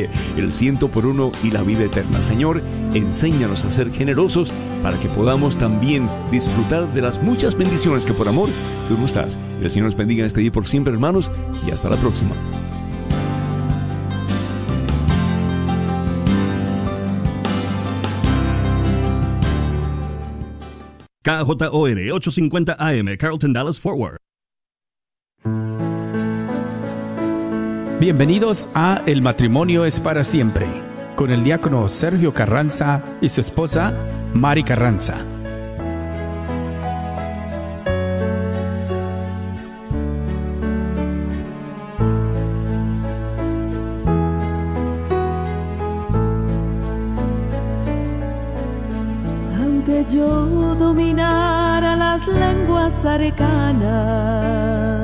el ciento por uno y la vida eterna. Señor, enséñanos a ser generosos para que podamos también disfrutar de las muchas bendiciones que por amor tú nos das. El Señor nos bendiga en este día por siempre, hermanos, y hasta la próxima. KJOR 850 AM, Carlton Dallas Forward. Bienvenidos a El matrimonio es para siempre, con el diácono Sergio Carranza y su esposa Mari Carranza. Aunque yo dominara las lenguas arcanas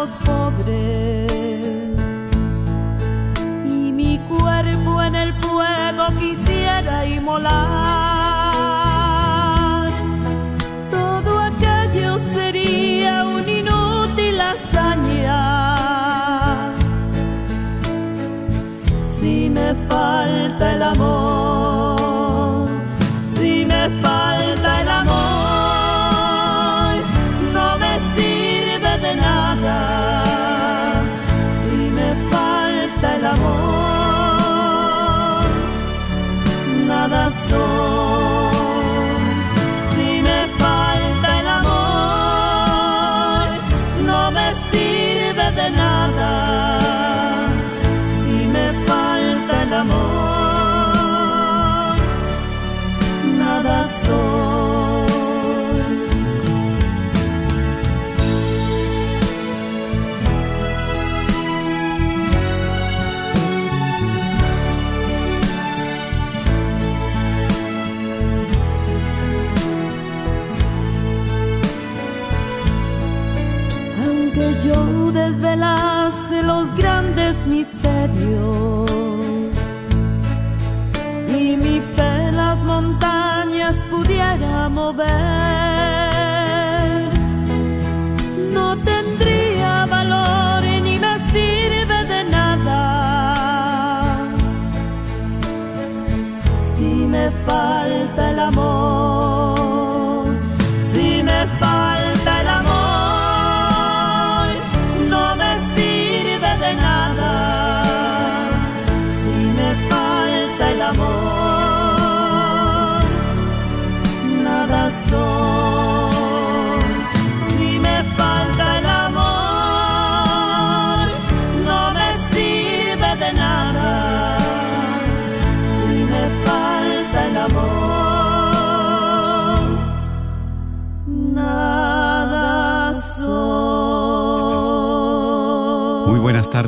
los pobres y mi cuerpo en el fuego quisiera inmolar, todo aquello sería un inútil hazaña. Si me falta el amor,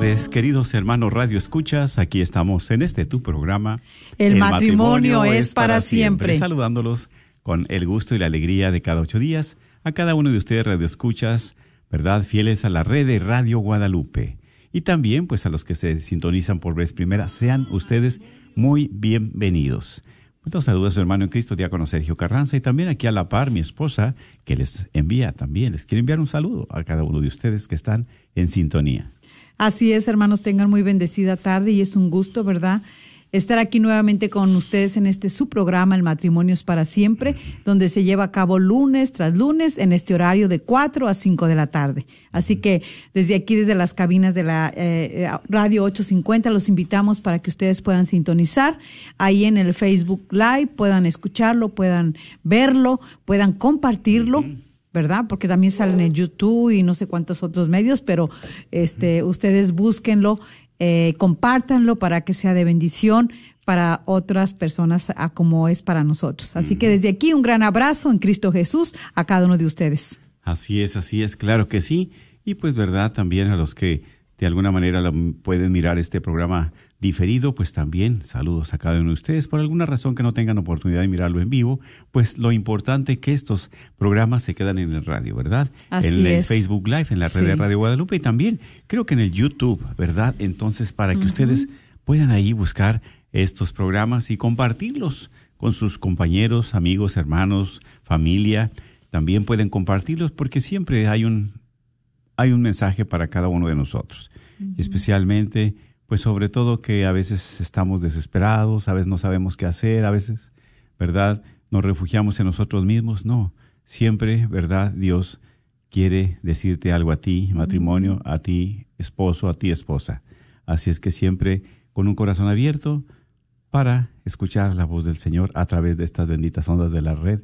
tardes, queridos hermanos Radio Escuchas. Aquí estamos en este tu programa. El matrimonio es para siempre. Saludándolos con el gusto y la alegría de cada ocho días a cada uno de ustedes Radio Escuchas, ¿verdad? Fieles a la red de Radio Guadalupe. Y también, pues, a los que se sintonizan por vez primera, sean ustedes muy bienvenidos. Pues los saluda su hermano en Cristo, diácono Sergio Carranza, y también aquí a la par mi esposa, que les envía también, les quiere enviar un saludo a cada uno de ustedes que están en sintonía. Así es, hermanos, tengan muy bendecida tarde y es un gusto, ¿verdad? estar aquí nuevamente con ustedes en este su programa, El Matrimonio es para siempre, donde se lleva a cabo lunes tras lunes en este horario de 4 a 5 de la tarde. Así que desde aquí, desde las cabinas de la eh, eh, Radio 850, los invitamos para que ustedes puedan sintonizar ahí en el Facebook Live, puedan escucharlo, puedan verlo, puedan compartirlo. ¿Verdad? Porque también salen en YouTube y no sé cuántos otros medios, pero este, ustedes búsquenlo eh, compártanlo para que sea de bendición para otras personas a como es para nosotros. Así que desde aquí un gran abrazo en Cristo Jesús a cada uno de ustedes. Así es, así es, claro que sí. Y pues verdad también a los que de alguna manera pueden mirar este programa diferido, pues también saludos a cada uno de ustedes. Por alguna razón que no tengan oportunidad de mirarlo en vivo, pues lo importante es que estos programas se quedan en el radio, ¿verdad? en el Facebook Live, en la red de Radio Guadalupe y también creo que en el YouTube, ¿verdad? Entonces, para que ustedes puedan ahí buscar estos programas y compartirlos con sus compañeros, amigos, hermanos, familia. También pueden compartirlos porque siempre hay un, hay un mensaje para cada uno de nosotros. Especialmente pues sobre todo que a veces estamos desesperados, a veces no sabemos qué hacer, a veces, ¿verdad? Nos refugiamos en nosotros mismos. No, siempre, ¿verdad? Dios quiere decirte algo a ti, matrimonio, a ti, esposo, a ti, esposa. Así es que siempre con un corazón abierto para escuchar la voz del Señor a través de estas benditas ondas de la red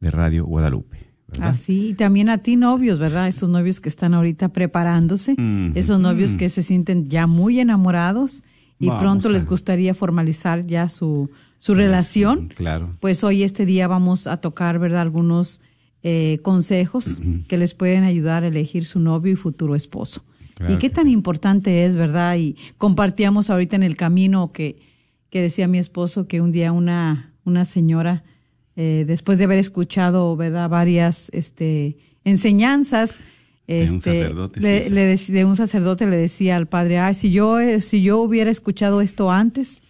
de Radio Guadalupe. Así, y también a ti novios, ¿verdad? Esos novios que están ahorita preparándose, esos novios que se sienten ya muy enamorados y pronto les gustaría formalizar ya su, su relación. Claro. Pues hoy este día vamos a tocar, ¿verdad? Algunos eh, consejos que les pueden ayudar a elegir su novio y futuro esposo. y qué tan importante es, ¿verdad? Y compartíamos ahorita en el camino que, que decía mi esposo que un día una, una señora eh, después de haber escuchado ¿verdad? varias este, enseñanzas. de un este, sacerdote. Le, de un sacerdote le decía al padre, ay, si yo, eh, si yo hubiera escuchado esto antes,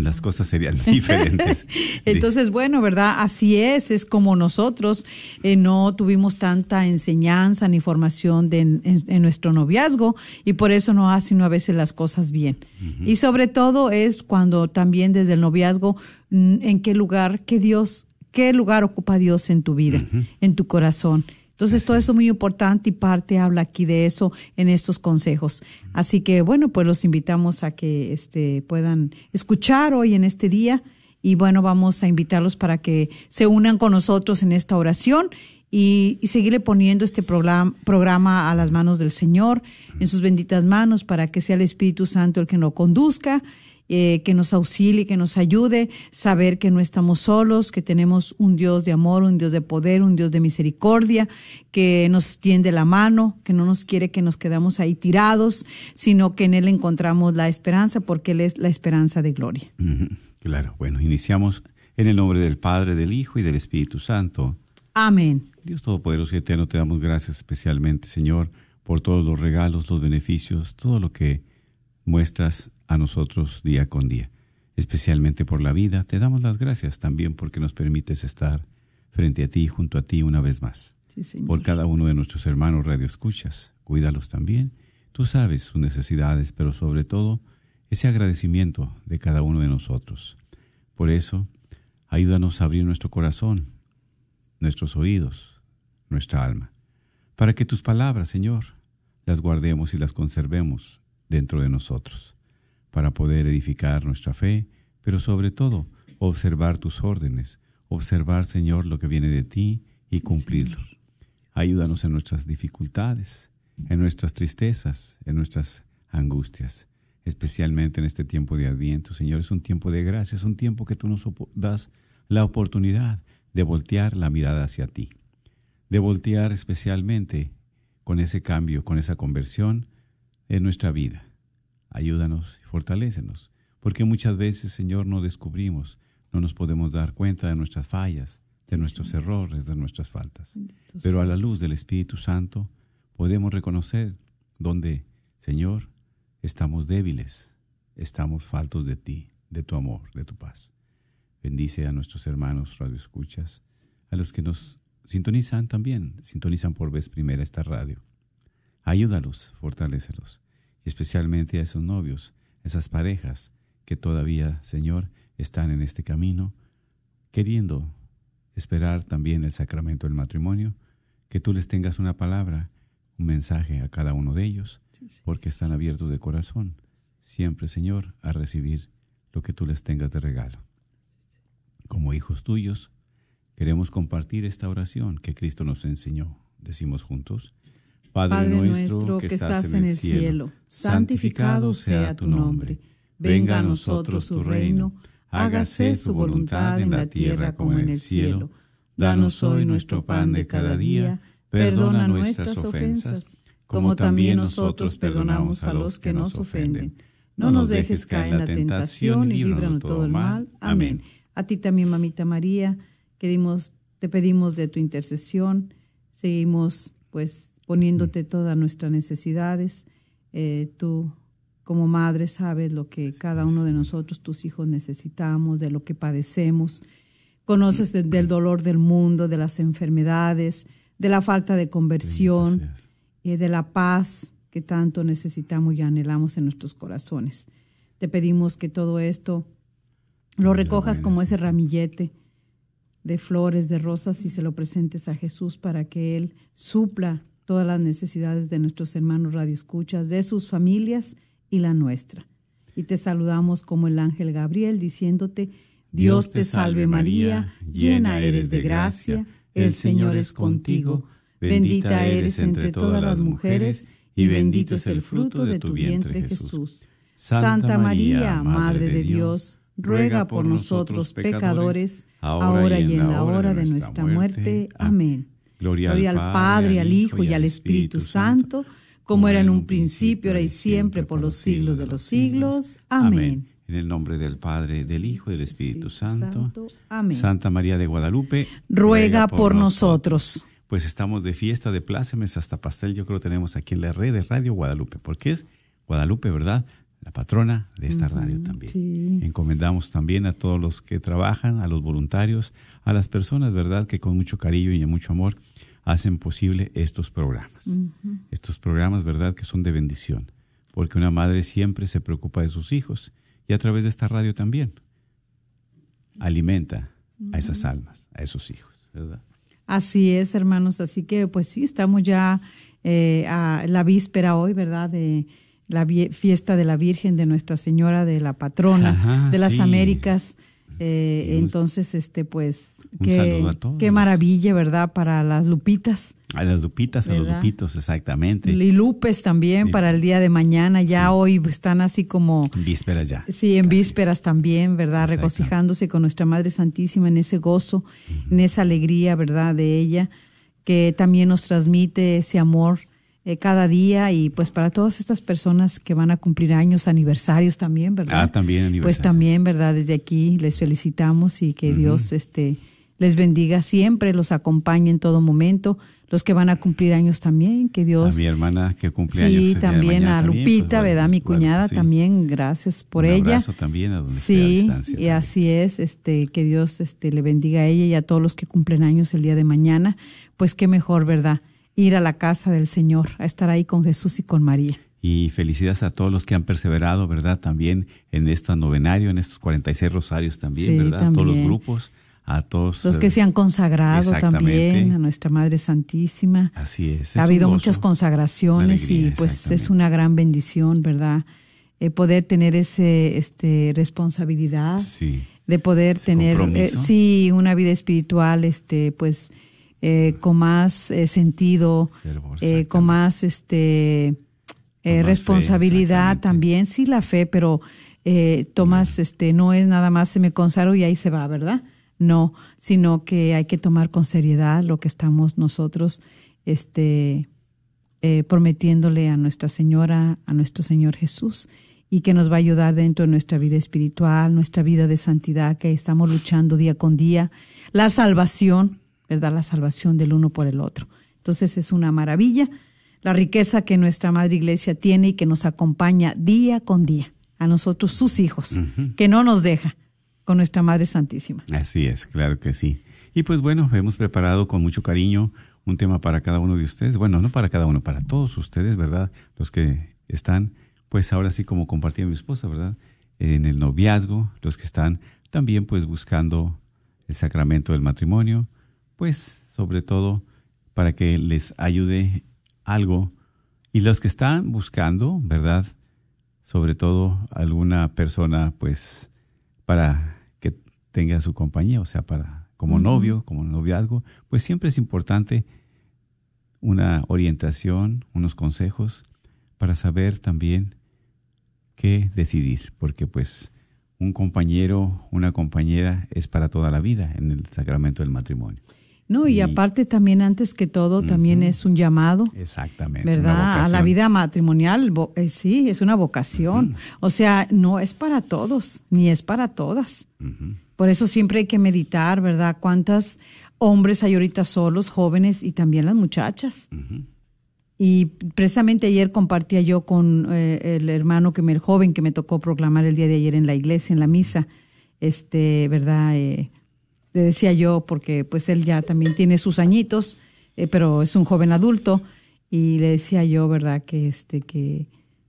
las cosas serían diferentes. Entonces, bueno, ¿verdad? Así es, es como nosotros eh, no tuvimos tanta enseñanza ni formación de, en, nuestro noviazgo y por eso no hacen a veces las cosas bien. Y sobre todo es cuando también desde el noviazgo, mm, en qué lugar, que Dios ¿Qué lugar ocupa Dios en tu vida, en tu corazón? Entonces, todo eso es muy importante y parte habla aquí de eso en estos consejos. Así que, bueno, pues los invitamos a que este, puedan escuchar hoy en este día y, bueno, vamos a invitarlos para que se unan con nosotros en esta oración y, y seguirle poniendo este programa, programa a las manos del Señor, en sus benditas manos, para que sea el Espíritu Santo el que nos conduzca eh, que nos auxilie, que nos ayude, saber que no estamos solos, que tenemos un Dios de amor, un Dios de poder, un Dios de misericordia, que nos tiende la mano, que no nos quiere que nos quedamos ahí tirados, sino que en Él encontramos la esperanza, porque Él es la esperanza de gloria. Claro, bueno, iniciamos en el nombre del Padre, del Hijo y del Espíritu Santo. Amén. Dios Todopoderoso y Eterno, te damos gracias especialmente, Señor, por todos los regalos, los beneficios, todo lo que muestras a nosotros día con día. Especialmente por la vida, te damos las gracias también porque nos permites estar frente a ti, junto a ti una vez más. por cada uno de nuestros hermanos radioescuchas, cuídalos también. Tú sabes sus necesidades, pero sobre todo ese agradecimiento de cada uno de nosotros. Por eso, ayúdanos a abrir nuestro corazón, nuestros oídos, nuestra alma, para que tus palabras, Señor, las guardemos y las conservemos dentro de nosotros para poder edificar nuestra fe, pero sobre todo observar tus órdenes, observar, Señor, lo que viene de ti y cumplirlo. Ayúdanos en nuestras dificultades, en nuestras tristezas, en nuestras angustias, especialmente en este tiempo de Adviento. Señor, es un tiempo de gracia, es un tiempo que tú nos das la oportunidad de voltear la mirada hacia ti, de voltear especialmente con ese cambio, con esa conversión en nuestra vida ayúdanos y fortalécenos, porque muchas veces, Señor, no descubrimos, no nos podemos dar cuenta de nuestras fallas, de nuestros errores, de nuestras faltas. Pero a la luz del Espíritu Santo podemos reconocer donde, Señor, estamos débiles, estamos faltos de ti, de tu amor, de tu paz. Bendice a nuestros hermanos radioescuchas, a los que nos sintonizan también, sintonizan por vez primera esta radio. Ayúdalos, fortalécelos y especialmente a esos novios, esas parejas que todavía, Señor, están en este camino, queriendo esperar también el sacramento del matrimonio, que tú les tengas una palabra, un mensaje a cada uno de ellos, porque están abiertos de corazón, siempre, Señor, a recibir lo que tú les tengas de regalo. Como hijos tuyos, queremos compartir esta oración que Cristo nos enseñó. Decimos juntos, Padre, nuestro que estás en el cielo, santificado sea tu nombre. Venga a nosotros tu reino, hágase su voluntad en la tierra como en el cielo. Danos hoy nuestro pan de cada día, perdona nuestras ofensas, como también nosotros perdonamos a los que nos ofenden. No nos dejes caer en la tentación y líbranos todo el mal. Amén. A ti también, mamita María, que te pedimos de tu intercesión. Seguimos, pues, poniéndote todas nuestras necesidades. Eh, tú, como madre, sabes lo que cada uno de nosotros, tus hijos, necesitamos, de lo que padecemos. Conoces del dolor del mundo, de las enfermedades, de la falta de conversión, y de la paz que tanto necesitamos y anhelamos en nuestros corazones. Te pedimos que todo esto lo recojas como ese ramillete de flores, de rosas y se lo presentes a Jesús para que Él supla todas las necesidades de nuestros hermanos radioescuchas, de sus familias y la nuestra. Y te saludamos como el ángel Gabriel diciéndote, Dios te salve María, llena eres de gracia, el Señor es contigo, bendita eres entre todas las mujeres y bendito es el fruto de tu vientre Jesús. Santa María, Madre de Dios, ruega por nosotros pecadores, ahora y en la hora de nuestra muerte. Amén. Gloria, al Padre, al Hijo y al Espíritu Santo, como era en un principio, ahora y siempre, por los siglos de los siglos. Amén. En el nombre del Padre, del Hijo y del Espíritu, Santo. Amén. Santa María de Guadalupe, ruega, por, nosotros. Pues estamos de fiesta de plácemes hasta pastel, yo creo que tenemos aquí en la red de Radio Guadalupe, porque es Guadalupe, ¿verdad? La patrona de esta radio también. Encomendamos también a todos los que trabajan, a los voluntarios, a las personas, ¿verdad?, que con mucho cariño y mucho amor hacen posible estos programas. Estos programas, ¿verdad?, que son de bendición, porque una madre siempre se preocupa de sus hijos y a través de esta radio también alimenta a esas almas, a esos hijos, ¿verdad? Así es, hermanos, así que pues sí, estamos ya eh, a la víspera hoy, ¿verdad?, de la fiesta de la Virgen de Nuestra Señora de la Patrona de las Américas. Eh, entonces, este, pues, qué, qué maravilla, ¿verdad? Para las lupitas. A las lupitas, a los lupitos, exactamente. Y lupes también para el día de mañana. Ya hoy están así como. En vísperas ya. Sí, en vísperas también, ¿verdad? Regocijándose con nuestra Madre Santísima en ese gozo, en esa alegría, ¿verdad? De ella, que también nos transmite ese amor eh, cada día y pues para todas estas personas que van a cumplir años, aniversarios también, ¿verdad? Ah, también aniversarios. Pues también, ¿verdad? Desde aquí les felicitamos y que Dios este les bendiga siempre, los acompañe en todo momento. Los que van a cumplir años también, que Dios. A mi hermana que cumple años. Sí, también a pues, Lupita, ¿verdad? Mi cuñada también, gracias por Un ella. también a donde Sí, y así es, este, que Dios este, le bendiga a ella y a todos los que cumplen años el día de mañana. Pues qué mejor, ¿verdad? Ir a la casa del Señor, a estar ahí con Jesús y con María. Y felicidades a todos los que han perseverado, ¿verdad? También en este novenario, en estos 46 rosarios también, ¿verdad? A todos los grupos, a todos. Los que se han consagrado también, a nuestra Madre Santísima. Así es. ha habido muchas consagraciones y pues es una gran bendición, ¿verdad? Eh, poder tener ese este responsabilidad de poder tener eh, sí una vida espiritual este pues eh, con más eh, sentido, eh, con más este responsabilidad también, sí la fe, pero tomas, este, no es nada más se me consagro y ahí se va, ¿verdad? No, sino que hay que tomar con seriedad lo que estamos nosotros, este, prometiéndole a Nuestra Señora, a nuestro Señor Jesús, y que nos va a ayudar dentro de nuestra vida espiritual, nuestra vida de santidad, que estamos luchando día con día, la salvación, ¿verdad? La salvación del uno por el otro. Entonces es una maravilla la riqueza que nuestra Madre Iglesia tiene y que nos acompaña día con día, a nosotros sus hijos, que no nos deja con nuestra Madre Santísima. Así es, claro que sí. Y pues bueno, hemos preparado con mucho cariño un tema para cada uno de ustedes. Bueno, no para cada uno, para todos ustedes, ¿verdad? Los que están, pues ahora sí como compartía mi esposa, ¿verdad? en el noviazgo, los que están también pues buscando el sacramento del matrimonio, pues sobre todo para que les ayude algo y los que están buscando, ¿verdad? Sobre todo alguna persona pues para que tenga su compañía, o sea, para como novio, como noviazgo, pues siempre es importante una orientación, unos consejos para saber también qué decidir, porque pues un compañero, una compañera es para toda la vida en el sacramento del matrimonio. No, y, aparte también antes que todo también es un llamado. Exactamente. ¿Verdad? A la vida matrimonial, eh, sí, es una vocación. O sea, no es para todos, ni es para todas. Por eso siempre hay que meditar, ¿verdad? ¿Cuántos hombres hay ahorita solos, jóvenes y también las muchachas? Y precisamente ayer compartía yo con eh, el hermano que me, el joven que me tocó proclamar el día de ayer en la iglesia, en la misa, este, ¿verdad? Eh, le decía yo, porque pues él ya también tiene sus añitos, eh, pero es un joven adulto, y le decía yo, ¿verdad? Que este, que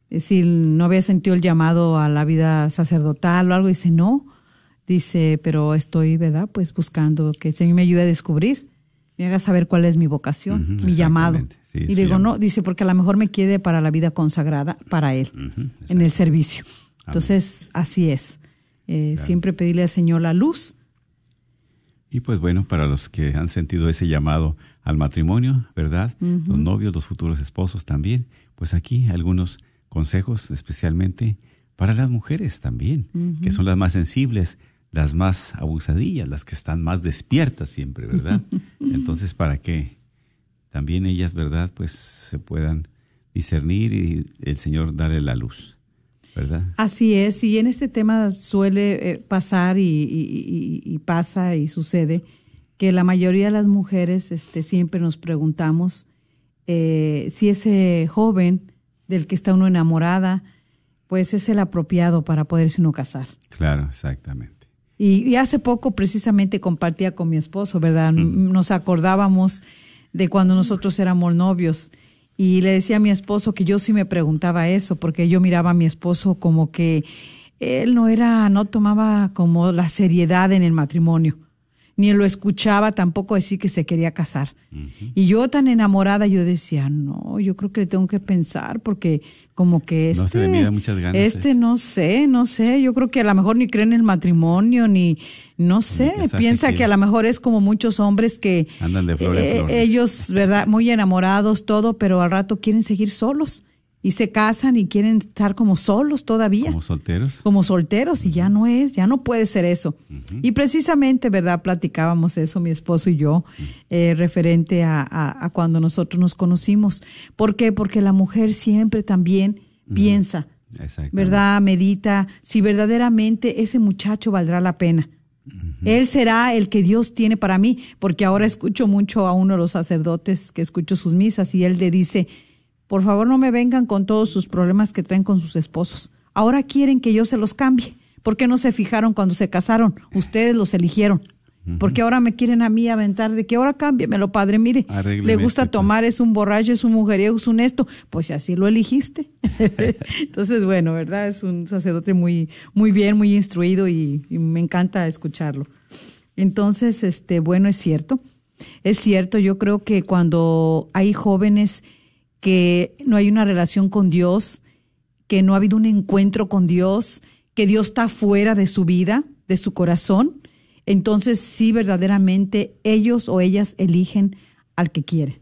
eh, si no había sentido el llamado a la vida sacerdotal o algo, dice, no, dice, pero estoy, ¿verdad? Pues buscando que el Señor me ayude a descubrir, me haga saber cuál es mi vocación, mi llamado. y digo, no, dice, porque a lo mejor me quede para la vida consagrada para Él, en el servicio. Entonces, así es. Eh, siempre pedirle al Señor la luz y pues bueno, para los que han sentido ese llamado al matrimonio, ¿verdad? Los novios, los futuros esposos también, pues aquí algunos consejos especialmente para las mujeres también, que son las más sensibles, las más abusadillas, las que están más despiertas siempre, ¿verdad? Entonces, para que también ellas, ¿verdad? Pues se puedan discernir y el Señor darle la luz. Así es, y en este tema suele eh, pasar y, pasa y sucede que la mayoría de las mujeres este, siempre nos preguntamos eh, si ese joven del que está uno enamorada, pues es el apropiado para poderse uno casar. Claro, exactamente. Y, hace poco precisamente compartía con mi esposo, ¿verdad? Nos acordábamos de cuando nosotros éramos novios y le decía a mi esposo que yo sí me preguntaba eso, porque yo miraba a mi esposo como que él no era, no tomaba como la seriedad en el matrimonio, ni lo escuchaba tampoco decir que se quería casar. Y yo tan enamorada, yo decía, no, yo creo que le tengo que pensar, porque como que este, no se le este, muchas ganas, este ¿eh? no sé, no sé, yo creo que a lo mejor ni cree en el matrimonio, ni, no sé, piensa que... a lo mejor es como muchos hombres que Andan de eh, ellos, ¿verdad? Muy enamorados, todo, pero al rato quieren seguir solos y se casan y quieren estar como solos todavía. Como solteros. Como solteros y ya no es, ya no puede ser eso. Y precisamente, ¿verdad? Platicábamos eso mi esposo y yo, eh, referente a, a, cuando nosotros nos conocimos. ¿Por qué? Porque la mujer siempre también piensa, ¿verdad? Medita si verdaderamente ese muchacho valdrá la pena. Él será el que Dios tiene para mí, porque ahora escucho mucho a uno de los sacerdotes que escucho sus misas y él le dice, por favor no me vengan con todos sus problemas que traen con sus esposos. Ahora quieren que yo se los cambie. ¿Por qué no se fijaron cuando se casaron? Ustedes los eligieron. Porque ahora me quieren a mí aventar de que ahora cámbiamelo, padre, mire, le gusta este tomar, es un borracho, es un mujeriego, es un esto, pues así lo eligiste. Entonces, bueno, ¿verdad? Es un sacerdote muy, muy bien, muy instruido y, y, me encanta escucharlo. Entonces, este, bueno, es cierto, es cierto, yo creo que cuando hay jóvenes que no hay una relación con Dios, que no ha habido un encuentro con Dios, que Dios está fuera de su vida, de su corazón, entonces sí verdaderamente ellos o ellas eligen al que quieren.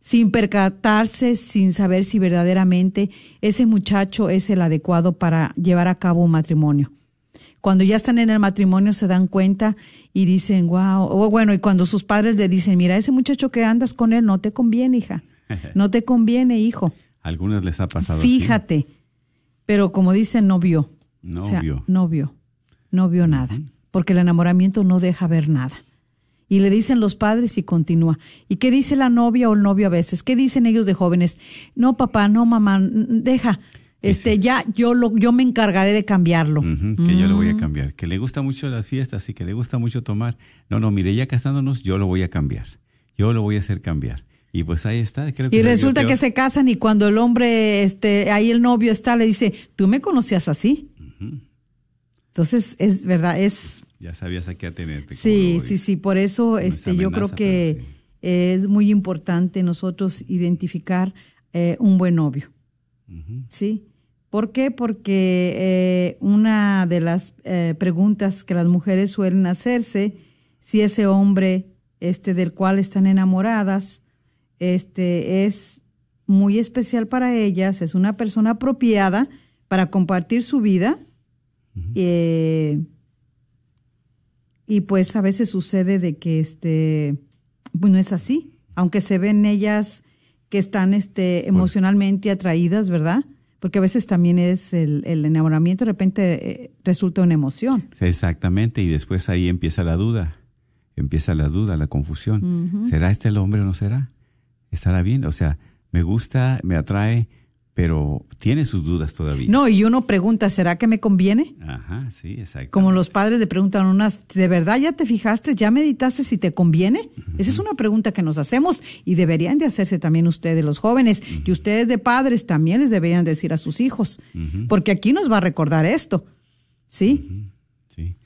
Sin percatarse, sin saber si verdaderamente ese muchacho es el adecuado para llevar a cabo un matrimonio. Cuando ya están en el matrimonio se dan cuenta y dicen, wow, o bueno, y cuando sus padres le dicen, mira, ese muchacho que andas con él no te conviene, hija no te conviene, hijo. algunos les ha pasado Fíjate. Pero como dicen, no vio. No vio. No vio. No vio nada. Porque el enamoramiento no deja ver nada. Y le dicen los padres y continúa. ¿Y qué dice la novia o el novio a veces? ¿Qué dicen ellos de jóvenes? No, papá, no, mamá, deja. Este, ya yo lo, yo me encargaré de cambiarlo. que yo lo voy a mm. cambiar. Que le gusta mucho las fiestas y que le gusta mucho tomar. No, no, mire, ya casándonos, yo lo voy a cambiar. Yo lo voy a hacer cambiar. Y pues ahí está. y resulta que se casan y cuando el hombre, este, ahí el novio está, le dice, tú me conocías así. Entonces, es verdad, es... Ya sabías a qué atenerte. Sí, sí, sí, por eso este, yo creo que sí. es muy importante nosotros identificar eh, un buen novio. ¿Sí? ¿Por qué? Porque eh, una de las eh, preguntas que las mujeres suelen hacerse, si ese hombre este, del cual están enamoradas este, es muy especial para ellas, es una persona apropiada para compartir su vida, eh, y pues a veces sucede de que este, pues no es así, aunque se ven ellas que están este, emocionalmente atraídas, ¿verdad? Porque a veces también es el, el enamoramiento, de repente eh, resulta una emoción. Sí, Exactamente, y después ahí empieza la duda, empieza la duda, la confusión. ¿Será este el hombre o no será? ¿Estará bien? O sea, me gusta, me atrae, pero tiene sus dudas todavía. No, y uno pregunta, ¿será que me conviene? Ajá, sí, exacto. Como los padres le preguntan a unas, ¿de verdad ya te fijaste, ya meditaste si te conviene? Esa es una pregunta que nos hacemos y deberían de hacerse también ustedes, los jóvenes, y ustedes de padres también les deberían decir a sus hijos, porque aquí nos va a recordar esto, ¿sí? Sí.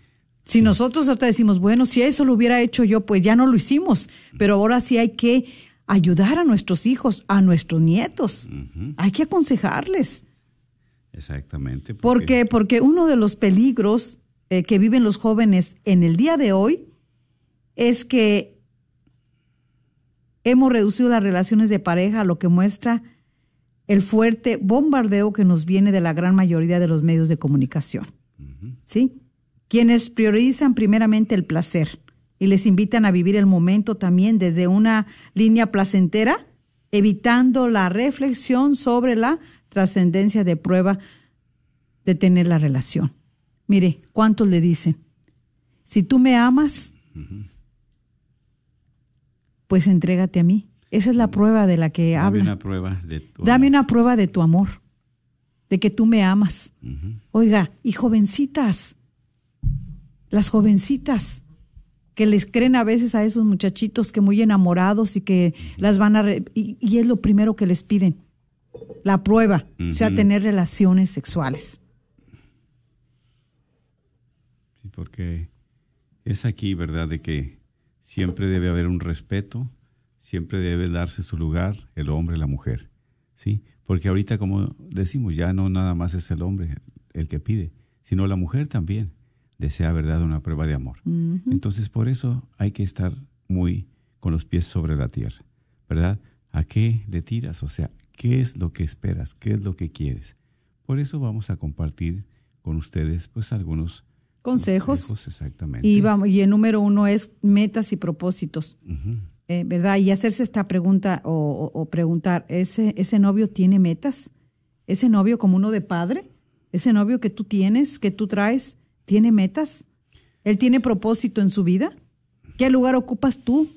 Si nosotros hasta decimos, bueno, si eso lo hubiera hecho yo, pues ya no lo hicimos, pero ahora sí hay que ayudar a nuestros hijos, a nuestros nietos, hay que aconsejarles. Exactamente. ¿Por qué? Porque uno de los peligros eh, que viven los jóvenes en el día de hoy es que hemos reducido las relaciones de pareja lo que muestra el fuerte bombardeo que nos viene de la gran mayoría de los medios de comunicación. ¿Sí? Quienes priorizan primeramente el placer y les invitan a vivir el momento también desde una línea placentera, evitando la reflexión sobre la trascendencia de prueba de tener la relación. Mire, ¿cuántos le dicen? Si tú me amas, pues entrégate a mí. Esa es la prueba de la que Dame habla. una prueba de tu Dame amor. una prueba de tu amor, de que tú me amas. Oiga, y jovencitas, las jovencitas que les creen a veces a esos muchachitos que muy enamorados y que las van a... re- y, y es lo primero que les piden, la prueba, o sea, tener relaciones sexuales. Sí, porque es aquí, ¿verdad?, de que siempre debe haber un respeto, siempre debe darse su lugar el hombre y la mujer, ¿sí? Porque ahorita, como decimos, ya no nada más es el hombre el que pide, sino la mujer también desea, ¿verdad?, una prueba de amor. Entonces, por eso hay que estar muy con los pies sobre la tierra, ¿verdad? ¿A qué le tiras? O sea, ¿qué es lo que esperas? ¿Qué es lo que quieres? Por eso vamos a compartir con ustedes, pues, algunos Consejos. exactamente. Y, vamos, y el número uno es metas y propósitos. Eh, ¿Verdad? Y hacerse esta pregunta o, o- o preguntar, ¿ese, ¿ese novio tiene metas? ¿Ese novio como uno de padre? ¿Ese novio que tú tienes, que tú traes, tiene metas? ¿Él tiene propósito en su vida? ¿Qué lugar ocupas tú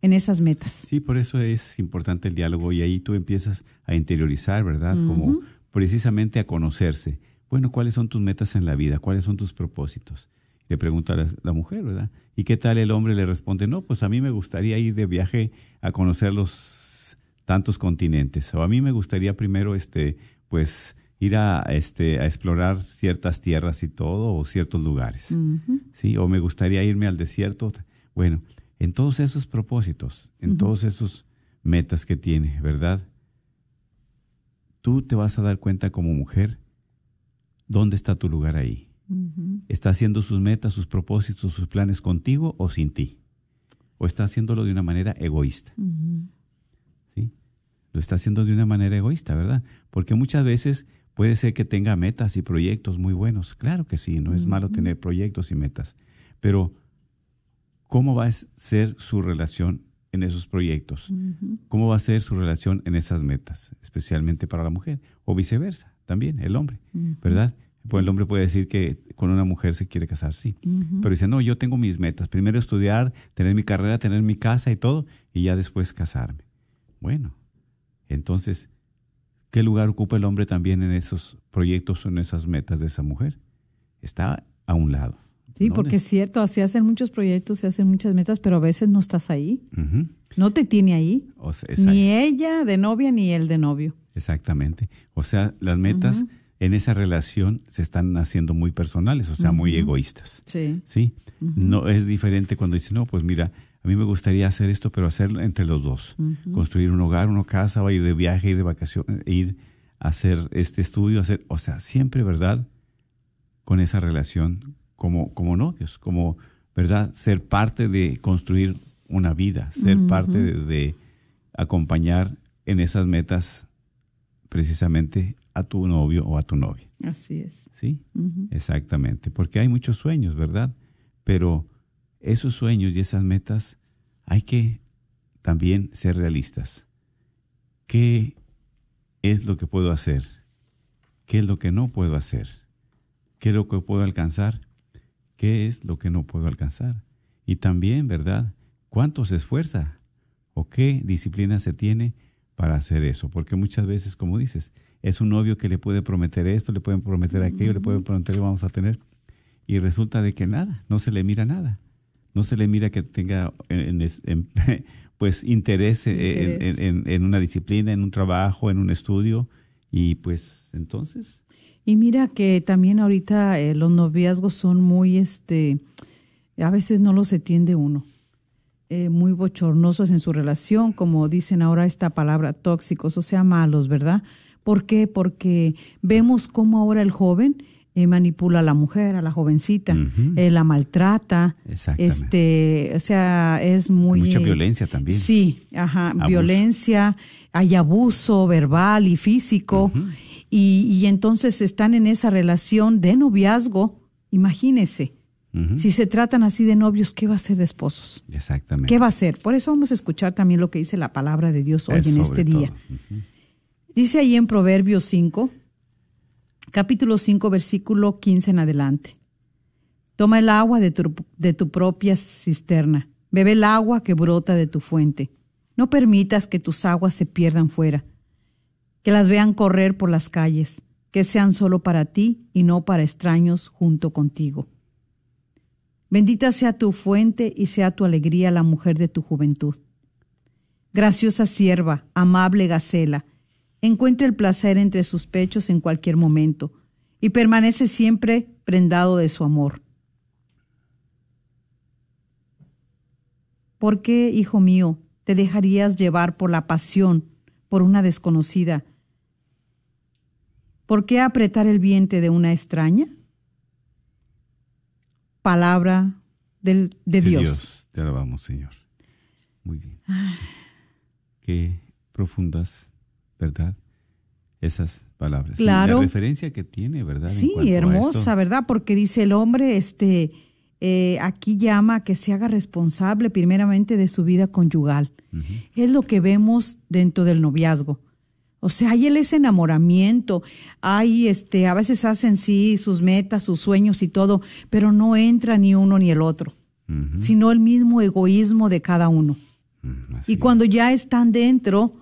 en esas metas? Sí, por eso es importante el diálogo y ahí tú empiezas a interiorizar, ¿verdad? Como precisamente a conocerse. Bueno, ¿cuáles son tus metas en la vida? ¿Cuáles son tus propósitos? Le pregunta a la, la mujer, ¿verdad? ¿Y qué tal el hombre le responde? No, pues a mí me gustaría ir de viaje a conocer los tantos continentes. O a mí me gustaría primero, este, pues, ir a, este, a explorar ciertas tierras y todo, o ciertos lugares. ¿sí? O me gustaría irme al desierto. Bueno, en todos esos propósitos, en todos esos metas que tiene, ¿verdad? Tú te vas a dar cuenta como mujer dónde está tu lugar ahí. ¿Está haciendo sus metas, sus propósitos, sus planes contigo o sin ti? ¿O está haciéndolo de una manera egoísta? ¿Sí? Lo está haciendo de una manera egoísta, ¿verdad? Porque muchas veces puede ser que tenga metas y proyectos muy buenos. Claro que sí, no es malo tener proyectos y metas. Pero, ¿cómo va a ser su relación en esos proyectos? ¿Cómo va a ser su relación en esas metas? Especialmente para la mujer. O viceversa, también, el hombre, ¿verdad? Pues el hombre puede decir que con una mujer se quiere casar, sí. Pero dice, no, yo tengo mis metas. Primero estudiar, tener mi carrera, tener mi casa y todo, y ya después casarme. Bueno, entonces, ¿qué lugar ocupa el hombre también en esos proyectos o en esas metas de esa mujer? Está a un lado. Sí, ¿no? porque es cierto, se hacen muchos proyectos, se hacen muchas metas, pero a veces no estás ahí. No te tiene ahí. O sea, exact- Ni ella de novia ni él de novio. exactamente. O sea, las metas en esa relación se están haciendo muy personales, o sea, muy egoístas. Sí. ¿Sí? No es diferente cuando dice, no, pues mira, a mí me gustaría hacer esto, pero hacerlo entre los dos. Construir un hogar, una casa, o ir de viaje, ir de vacaciones, ir a hacer este estudio, hacer, o sea, siempre, ¿verdad? Con esa relación como, como novios, como, ¿verdad? Ser parte de construir una vida, ser parte de, de acompañar en esas metas precisamente a tu novio o a tu novia. Así es. ¿Sí? Exactamente. Porque hay muchos sueños, ¿verdad? Pero esos sueños y esas metas hay que también ser realistas. ¿Qué es lo que puedo hacer? ¿Qué es lo que no puedo hacer? ¿Qué es lo que puedo alcanzar? ¿Qué es lo que no puedo alcanzar? Y también, ¿verdad? ¿Cuánto se esfuerza? ¿O qué disciplina se tiene para hacer eso? Porque muchas veces, como dices, es un novio que le puede prometer esto, le pueden prometer aquello, le pueden prometer que vamos a tener, y resulta de que nada, no se le mira nada. No se le mira que tenga en- en- en- pues interés, en- Interés. En, en una disciplina, en un trabajo, en un estudio, y pues entonces, Y mira que también ahorita eh, los noviazgos son muy, este, a veces no los entiende uno, eh, muy bochornosos en su relación, como dicen ahora esta palabra, tóxicos, o sea, malos, ¿verdad? ¿Por qué? Porque vemos cómo ahora el joven eh, manipula a la mujer, a la jovencita, eh, la maltrata, Exactamente. este, o sea, es muy... mucha violencia también. Sí, ajá, Abuso. violencia, hay abuso verbal y físico, y, y entonces están en esa relación de noviazgo. Imagínese, si se tratan así de novios, ¿qué va a ser de esposos? Exactamente. ¿Qué va a ser? Por eso vamos a escuchar también lo que dice la palabra de Dios hoy Es en este día. Dice ahí en Proverbios 5, capítulo 5, versículo 15 en adelante. Toma el agua de tu, propia cisterna, bebe el agua que brota de tu fuente. No permitas que tus aguas se pierdan fuera, que las vean correr por las calles, que sean solo para ti y no para extraños junto contigo. Bendita sea tu fuente y sea tu alegría la mujer de tu juventud. Graciosa sierva, amable Gacela, encuentra el placer entre sus pechos en cualquier momento y permanece siempre prendado de su amor. ¿Por qué, hijo mío, te dejarías llevar por la pasión por una desconocida? ¿Por qué apretar el vientre de una extraña? Palabra del- de, De Dios. Te alabamos, Señor. Muy bien. Qué profundas, ¿verdad? Esas palabras. Claro. la referencia que tiene, ¿verdad? Sí, hermosa. ¿verdad? Porque dice el hombre, este, eh, aquí llama a que se haga responsable primeramente de su vida conyugal. Es lo que vemos dentro del noviazgo. O sea, hay el ese enamoramiento, hay este, a veces hacen sí sus metas, sus sueños y todo, pero no entra ni uno ni el otro, sino el mismo egoísmo de cada uno. Así Y cuando ya están dentro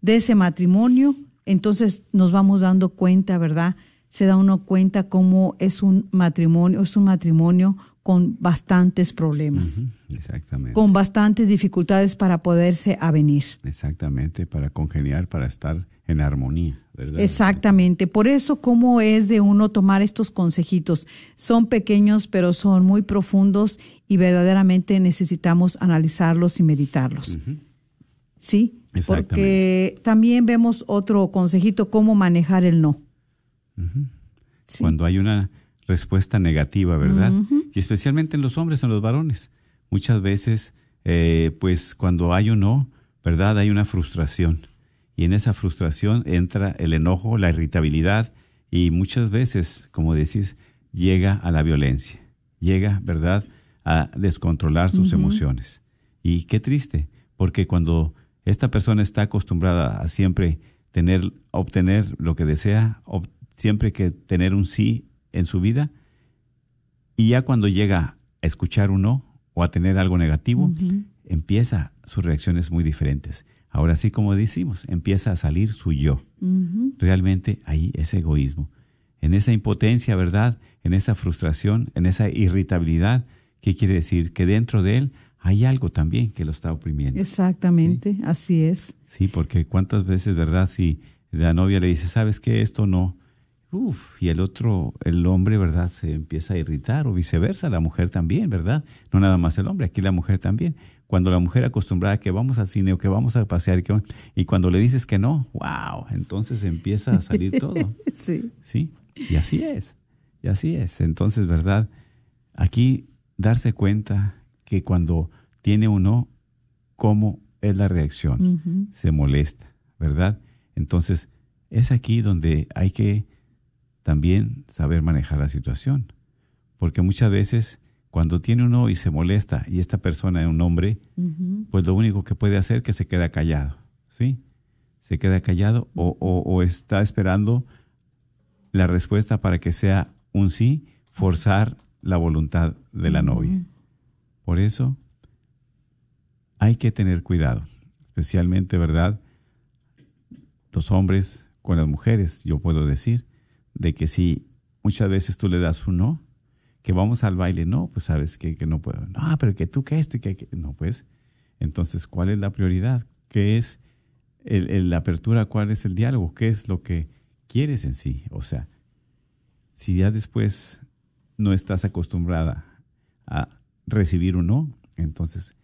de ese matrimonio, entonces nos vamos dando cuenta, ¿verdad? Se da uno cuenta cómo es un matrimonio, es un matrimonio con bastantes problemas, Exactamente. con bastantes dificultades para poderse avenir. Exactamente, para congeniar, para estar en armonía, ¿verdad? Exactamente. Por eso, cómo es de uno tomar estos consejitos. Son pequeños, pero son muy profundos y verdaderamente necesitamos analizarlos y meditarlos. ¿Sí? Exactamente. Porque también vemos otro consejito, cómo manejar el no. Sí. Cuando hay una respuesta negativa, ¿verdad? Y especialmente en los hombres, en los varones. Muchas veces, eh, pues cuando hay un no, ¿verdad? Hay una frustración. Y en esa frustración entra el enojo, la irritabilidad y muchas veces, como decís, llega a la violencia. Llega, ¿verdad? A descontrolar sus emociones. Y qué triste, porque cuando esta persona está acostumbrada a siempre tener, obtener lo que desea, ob- siempre que tener un sí en su vida, y ya cuando llega a escuchar un no o a tener algo negativo, empieza sus reacciones muy diferentes. Ahora sí, como decimos, empieza a salir su yo. Realmente ahí es egoísmo. En esa impotencia, ¿verdad? En esa frustración, en esa irritabilidad, ¿qué quiere decir? Que dentro de él hay algo también que lo está oprimiendo. Exactamente, así es. Sí, porque cuántas veces, ¿verdad? Si la novia le dice, ¿sabes qué? Esto no, Uf, y el otro, el hombre, ¿verdad? Se empieza a irritar o viceversa, la mujer también, ¿verdad? No nada más el hombre, aquí la mujer también. Cuando la mujer acostumbrada a que vamos al cine o que vamos a pasear y, que- y cuando le dices que no, wow, entonces empieza a salir todo. Sí. Sí, y así es, y así es. Entonces, ¿verdad? Aquí darse cuenta que cuando tiene uno, cómo es la reacción, se molesta, ¿verdad? Entonces, es aquí donde hay que también saber manejar la situación, porque muchas veces cuando tiene uno y se molesta y esta persona es un hombre, pues lo único que puede hacer es que se queda callado, ¿sí? Se queda callado o, o- o está esperando la respuesta para que sea un sí, forzar la voluntad de la novia. Por eso hay que tener cuidado, especialmente, ¿verdad? Los hombres con las mujeres, yo puedo decir, de que si muchas veces tú le das un no, que vamos al baile, no, pues sabes que, que no puedo. No, pero que tú que esto y que, no, pues. Entonces, ¿cuál es la prioridad? ¿Qué es el- la apertura? ¿Cuál es el diálogo? ¿Qué es lo que quieres en sí? O sea, si ya después no estás acostumbrada a recibir un no, entonces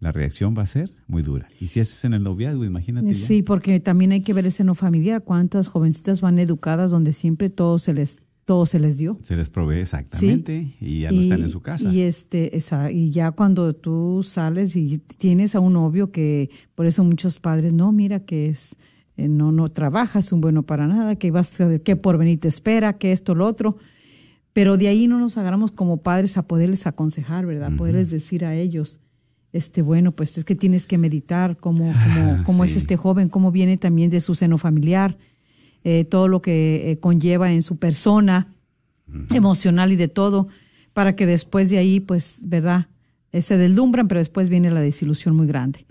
la reacción va a ser muy dura. Y si es en el noviazgo, imagínate. ya. Sí, porque también hay que ver el seno familiar. ¿Cuántas jovencitas van educadas donde siempre todo se les, todo se les dio? Se les provee exactamente y ya no están en su casa. Y, este, esa- y ya cuando tú sales y tienes a un novio que, por eso muchos padres, no, mira que es, eh, no, no trabaja, es un bueno para nada, que vas a, que por venir te espera, que esto, lo otro. Pero de ahí no nos agarramos como padres a poderles aconsejar, ¿verdad? Poderles decir a ellos, este, bueno, pues es que tienes que meditar cómo, cómo, cómo es este joven, cómo viene también de su seno familiar, eh, todo lo que eh, conlleva en su persona, emocional y de todo, para que después de ahí, pues, ¿verdad? Eh, se deslumbran, pero después viene la desilusión muy grande.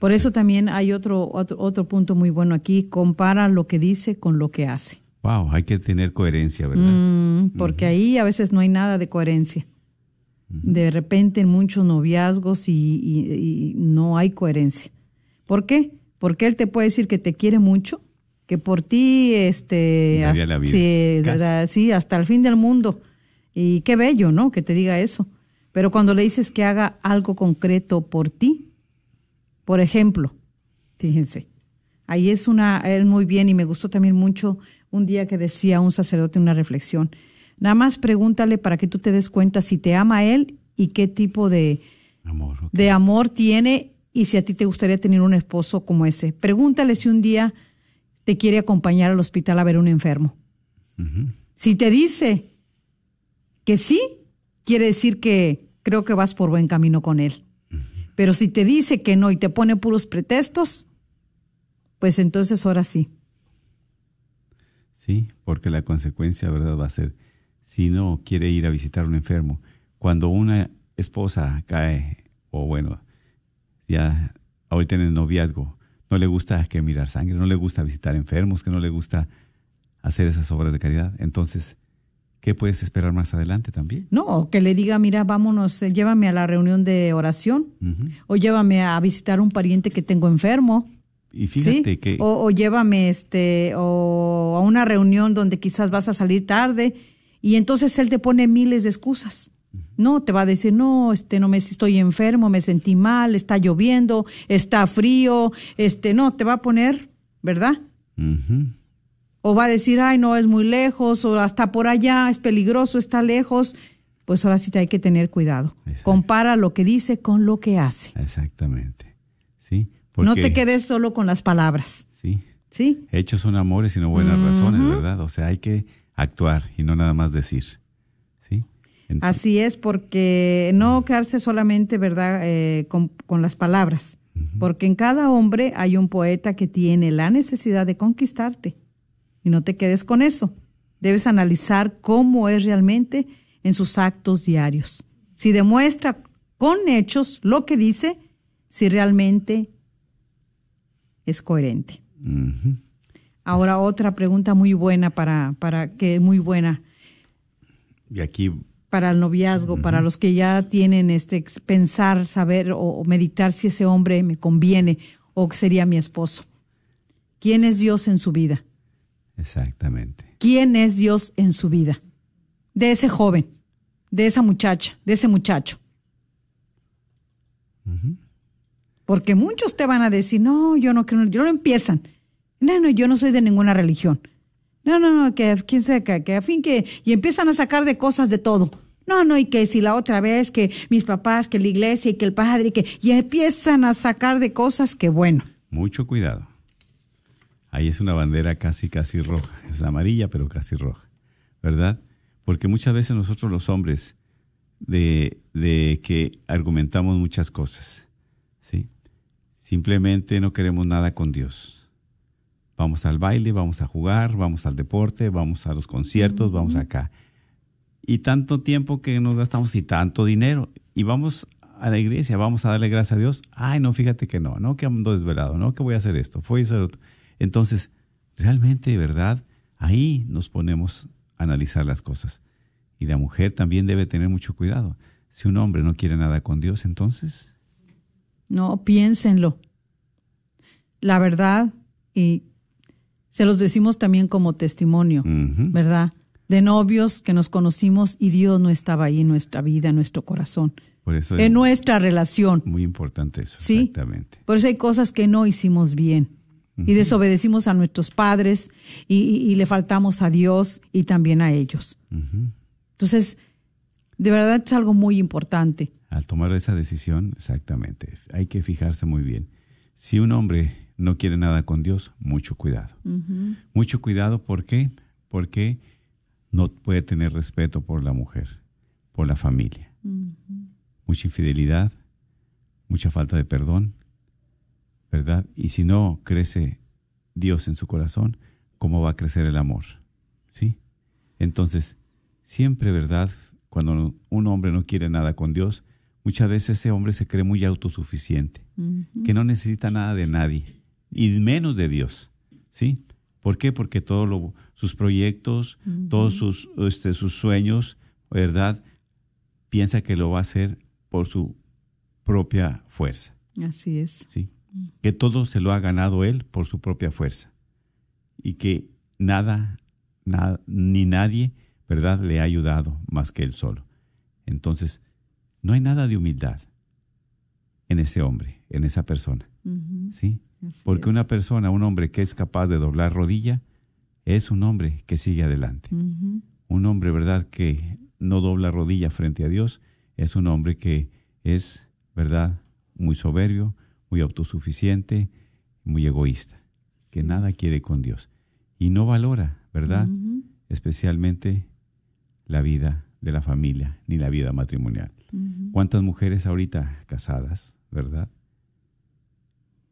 Por eso también hay otro, otro, otro punto muy bueno aquí, compara lo que dice con lo que hace. Wow, hay que tener coherencia, ¿verdad? Mm, porque ahí a veces no hay nada de coherencia. De repente en muchos noviazgos y, y- y no hay coherencia. ¿Por qué? Porque él te puede decir que te quiere mucho, que por ti, este, hasta, la vida. sí, Casi. da- sí, hasta el fin del mundo. Y qué bello, ¿no? Que te diga eso. Pero cuando le dices que haga algo concreto por ti, por ejemplo, fíjense, ahí es una, es muy bien y me gustó también mucho un día que decía un sacerdote una reflexión. Nada más pregúntale para que tú te des cuenta si te ama él y qué tipo de, Amor. ok. de amor tiene y si a ti te gustaría tener un esposo como ese. Pregúntale si un día te quiere acompañar al hospital a ver un enfermo. Si te dice que sí, quiere decir que creo que vas por buen camino con él. Pero si te dice que no y te pone puros pretextos, pues entonces ahora sí. Sí, porque la consecuencia, ¿verdad? Va a ser, si no quiere ir a visitar a un enfermo, cuando una esposa cae, o bueno, ya ahorita en el noviazgo, no le gusta que mirar sangre, no le gusta visitar enfermos, que no le gusta hacer esas obras de caridad, entonces, ¿qué puedes esperar más adelante también? No, que le diga, mira, vámonos, eh, llévame a la reunión de oración o llévame a visitar un pariente que tengo enfermo. Y fíjate ¿sí? que... O, o llévame este, o a una reunión donde quizás vas a salir tarde y entonces él te pone miles de excusas. No, te va a decir, no, este, no me estoy enfermo, me sentí mal, está lloviendo, está frío, este, no, te va a poner, ¿verdad? O va a decir, ay, no, es muy lejos, o hasta por allá, es peligroso, está lejos. Pues ahora sí te hay que tener cuidado. Exacto. Compara lo que dice con lo que hace. Exactamente. No te quedes solo con las palabras, Sí, ¿sí? hechos son amores y no buenas razones, ¿verdad? O sea, hay que actuar y no nada más decir, ¿sí? Así es, porque no quedarse solamente, ¿verdad?, eh, con, con las palabras. Porque en cada hombre hay un poeta que tiene la necesidad de conquistarte. Y no te quedes con eso. Debes analizar cómo es realmente en sus actos diarios. Si demuestra con hechos lo que dice, si realmente es coherente. Ahora otra pregunta muy buena para, para que muy buena Y aquí, para el noviazgo, para los que ya tienen este pensar, saber o, o meditar si ese hombre me conviene o que sería mi esposo. ¿Quién es Dios en su vida? exactamente. quién es Dios en su vida, de ese joven, de esa muchacha, de ese muchacho. Porque muchos te van a decir, no, yo no creo, yo no empiezan. No, no, yo no soy de ninguna religión. No, no, no, que quién sabe que, que a fin que, y empiezan a sacar de cosas de todo. No, no, y que si la otra vez, que mis papás, que la iglesia, y que el padre, que, y empiezan a sacar de cosas que bueno. Mucho cuidado. Ahí es una bandera casi, casi roja. Es amarilla, pero casi roja. ¿Verdad? Porque muchas veces nosotros los hombres de, de que argumentamos muchas cosas. Simplemente no queremos nada con Dios. Vamos al baile, vamos a jugar, vamos al deporte, vamos a los conciertos, vamos acá. Y tanto tiempo que nos gastamos y tanto dinero. Y vamos a la iglesia, vamos a darle gracias a Dios. Ay, no, fíjate que no, no que ando desvelado, no que voy a hacer esto, voy a hacer otro. Entonces, realmente, ¿verdad? Ahí nos ponemos a analizar las cosas. Y la mujer también debe tener mucho cuidado. Si un hombre no quiere nada con Dios, entonces... No, piénsenlo. La verdad, y se los decimos también como testimonio. ¿verdad? De novios que nos conocimos y Dios no estaba ahí en nuestra vida, en nuestro corazón, Por eso es en nuestra relación. muy importante eso. Sí. Exactamente. Por eso hay cosas que no hicimos bien. Y desobedecimos a nuestros padres y, y- y le faltamos a Dios y también a ellos. Entonces, de verdad es algo muy importante. Al tomar esa decisión, exactamente, hay que fijarse muy bien. Si un hombre no quiere nada con Dios, mucho cuidado. Mucho cuidado, ¿por qué? Porque no puede tener respeto por la mujer, por la familia. Mucha infidelidad, mucha falta de perdón, ¿verdad? Y si no crece Dios en su corazón, ¿cómo va a crecer el amor? ¿Sí? Entonces, siempre, ¿verdad? Cuando un hombre no quiere nada con Dios, muchas veces ese hombre se cree muy autosuficiente, que no necesita nada de nadie, y menos de Dios, ¿sí? ¿Por qué? Porque todos sus proyectos, todos sus, este, sus sueños, ¿verdad? Piensa que lo va a hacer por su propia fuerza, Así es. ¿sí? Que todo se lo ha ganado él por su propia fuerza y que nada, nada ni nadie, ¿verdad? Le ha ayudado más que él solo. Entonces, no hay nada de humildad en ese hombre, en esa persona, ¿sí? Así Porque es. una persona, un hombre que es capaz de doblar rodilla, es un hombre que sigue adelante. Un hombre, ¿verdad?, que no dobla rodilla frente a Dios, es un hombre que es, ¿verdad?, muy soberbio, muy autosuficiente, muy egoísta, que nada quiere con Dios y no valora, ¿verdad?, especialmente la vida de la familia ni la vida matrimonial. ¿Cuántas mujeres ahorita casadas, verdad?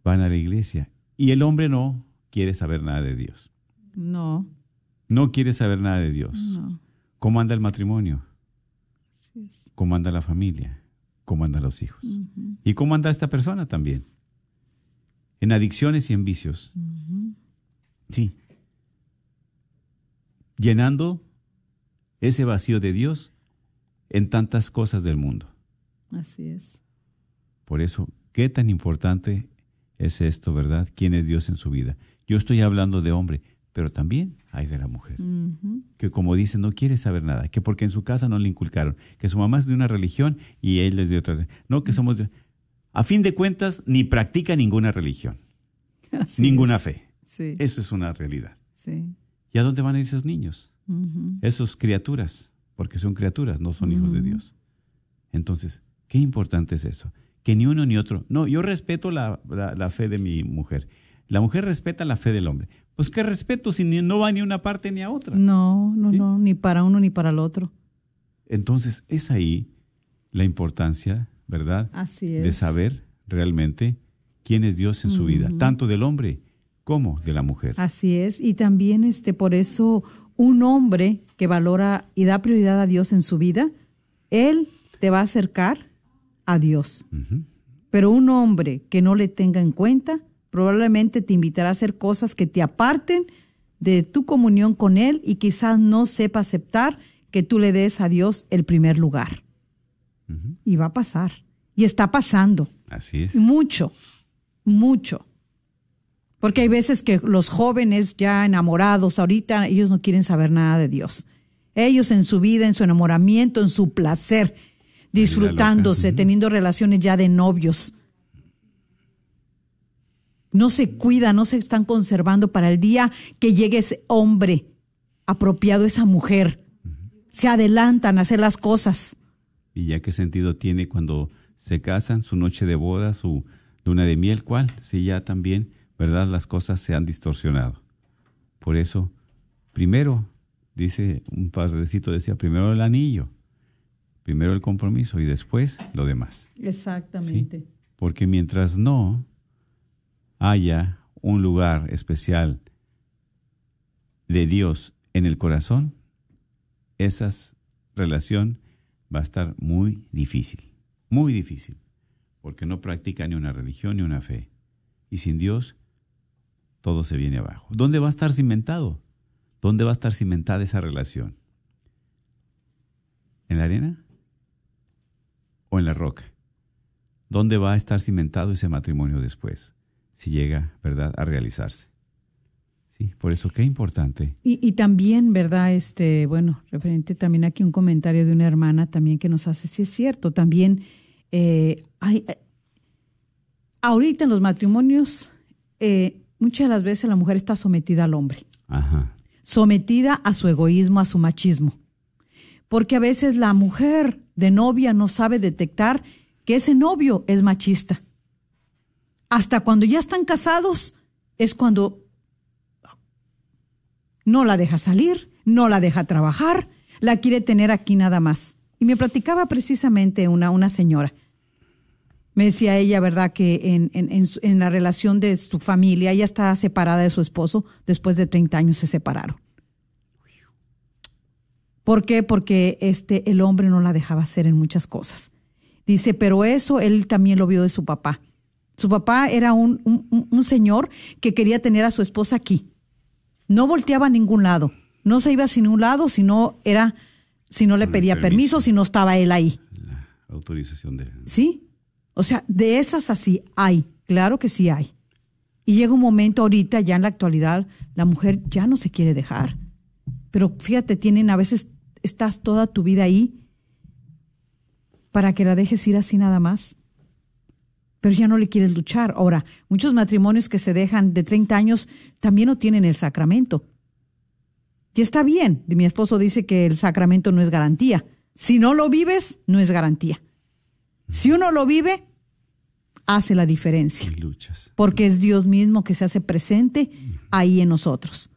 Van a la iglesia y el hombre no quiere saber nada de Dios. No, No quiere saber nada de Dios. no. ¿Cómo anda el matrimonio? Así es. ¿Cómo anda la familia? ¿Cómo andan los hijos? ¿Y cómo anda esta persona también? En adicciones y en vicios. Sí. Llenando ese vacío de Dios en tantas cosas del mundo. Así es. Por eso, ¿qué tan importante es esto, verdad? ¿Quién es Dios en su vida? Yo estoy hablando de hombre, pero también hay de la mujer, que como dice, no quiere saber nada, que porque en su casa no le inculcaron, que su mamá es de una religión y él es de otra. No, que somos de... A fin de cuentas, ni practica ninguna religión, Así ninguna es. fe. Sí, Eso es una realidad. sí. ¿Y a dónde van a ir esos niños? Ujú. Esos criaturas, porque son criaturas, no son hijos de. Dios. Entonces, qué importante es eso. Que ni uno ni otro. No, yo respeto la, la- la fe de mi mujer. La mujer respeta la fe del hombre. Pues qué respeto si ni- no va ni a una parte ni a otra. No, no, ¿Sí? no, ni para uno ni para el otro. Entonces, es ahí la importancia, ¿verdad? Así es. De saber realmente quién es Dios en su vida, tanto del hombre como de la mujer. Así es. Y también este, por eso un hombre que valora y da prioridad a Dios en su vida, él te va a acercar a Dios. Pero un hombre que no le tenga en cuenta, probablemente te invitará a hacer cosas que te aparten de tu comunión con Él y quizás no sepa aceptar que tú le des a Dios el primer lugar. Y va a pasar. Y está pasando. Así es. Mucho, mucho. Porque hay veces que los jóvenes ya enamorados ahorita, ellos no quieren saber nada de Dios. Ellos en su vida, en su enamoramiento, en su placer, disfrutándose, teniendo relaciones ya de novios. No se cuidan, no se están conservando para el día que llegue ese hombre apropiado, esa mujer. Se adelantan a hacer las cosas. ¿Y ya qué sentido tiene cuando se casan, su noche de boda, su luna de miel? ¿Cuál? Si ya también, ¿verdad? Las cosas se han distorsionado. Por eso, primero, dice un padrecito, decía, primero el anillo, primero el compromiso y después lo demás. Exactamente. Porque mientras no haya un lugar especial de Dios en el corazón, esa relación va a estar muy difícil, muy difícil, porque no practica ni una religión ni una fe. Y sin Dios, todo se viene abajo. ¿Dónde va a estar cimentado? ¿Dónde va a estar cimentada esa relación? ¿En la arena o en la roca? ¿Dónde va a estar cimentado ese matrimonio después, si llega, verdad, a realizarse? Sí, por eso qué importante. Y, y también, ¿verdad? Este, bueno, referente también aquí un comentario de una hermana también que nos hace, sí es cierto, también eh, hay, eh, ahorita en los matrimonios, eh, muchas de las veces la mujer está sometida al hombre, Ajá. sometida a su egoísmo, a su machismo. Porque a veces la mujer de novia no sabe detectar que ese novio es machista. Hasta cuando ya están casados es cuando no la deja salir, no la deja trabajar, la quiere tener aquí nada más. Y me platicaba precisamente una, una señora. Me decía ella, ¿verdad?, que en, en, en, la relación de su familia, ella está separada de su esposo, después de 30 años se separaron. ¿Por qué? Porque este, el hombre no la dejaba hacer en muchas cosas. Dice, pero eso él también lo vio de su papá. Su papá era un, un- señor que quería tener a su esposa aquí. No volteaba a ningún lado. No se iba a ningún lado si no era, si no le pedía permiso, permiso. si no estaba él ahí. La autorización de... ¿Sí? O sea, de esas así hay, claro que sí hay. Y llega un momento ahorita, ya en la actualidad, la mujer ya no se quiere dejar. Pero fíjate, tienen a veces, estás toda tu vida ahí para que la dejes ir así nada más. Pero ya no le quieres luchar. Ahora, muchos matrimonios que se dejan de 30 años también no tienen el sacramento. Y está bien. Mi esposo dice que el sacramento no es garantía. Si no lo vives, no es garantía. Si uno lo vive, hace la diferencia, y luchas. porque es Dios mismo que se hace presente ahí en nosotros.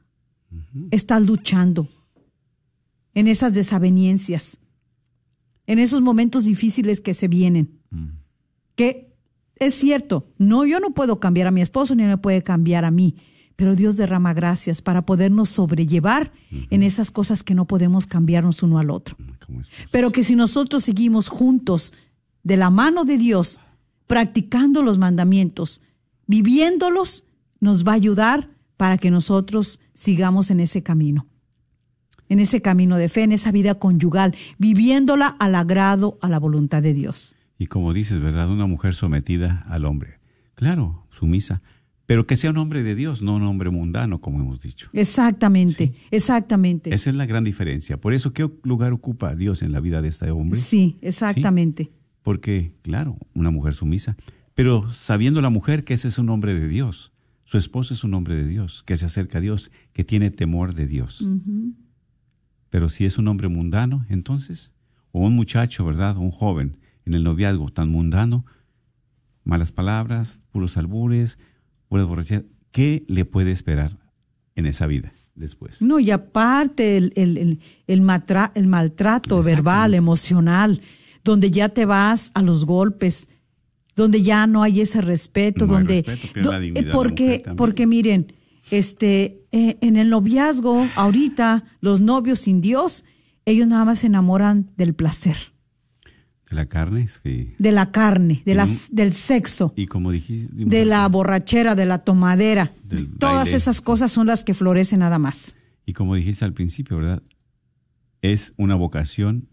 Estás luchando en esas desavenencias, en esos momentos difíciles que se vienen. Que es cierto, no, yo no puedo cambiar a mi esposo ni me puede cambiar a mí, pero Dios derrama gracias para podernos sobrellevar en esas cosas que no podemos cambiarnos uno al otro. Pero que si nosotros seguimos juntos de la mano de Dios, practicando los mandamientos, viviéndolos, nos va a ayudar para que nosotros sigamos en ese camino, en ese camino de fe, en esa vida conyugal, viviéndola al agrado, a la voluntad de Dios. Y como dices, ¿verdad? Una mujer sometida al hombre. Claro, sumisa. Pero que sea un hombre de Dios, no un hombre mundano, como hemos dicho. Exactamente, exactamente. Esa es la gran diferencia. Por eso, ¿qué lugar ocupa Dios en la vida de este hombre? Sí, exactamente. Porque, claro, una mujer sumisa. Pero sabiendo la mujer que ese es un hombre de Dios, su esposo es un hombre de Dios, que se acerca a Dios, que tiene temor de Dios. Pero si es un hombre mundano, entonces, o un muchacho, ¿verdad? Un joven en el noviazgo tan mundano, malas palabras, puros albures, puras borracheras, ¿qué le puede esperar en esa vida después? No, y aparte el, el, el, el matra- el maltrato verbal, emocional, donde ya te vas a los golpes, donde ya no hay ese respeto, No donde respeto, pierde do- la eh, porque porque miren, este eh, en el noviazgo ahorita los novios sin Dios, ellos nada más se enamoran del placer, De la carne, que- de la carne, de las un- del sexo, y como dijiste, de la borrachera, de la tomadera. Del Todas baile. esas cosas son las que florecen nada más. y como dijiste al principio, ¿verdad? Es una vocación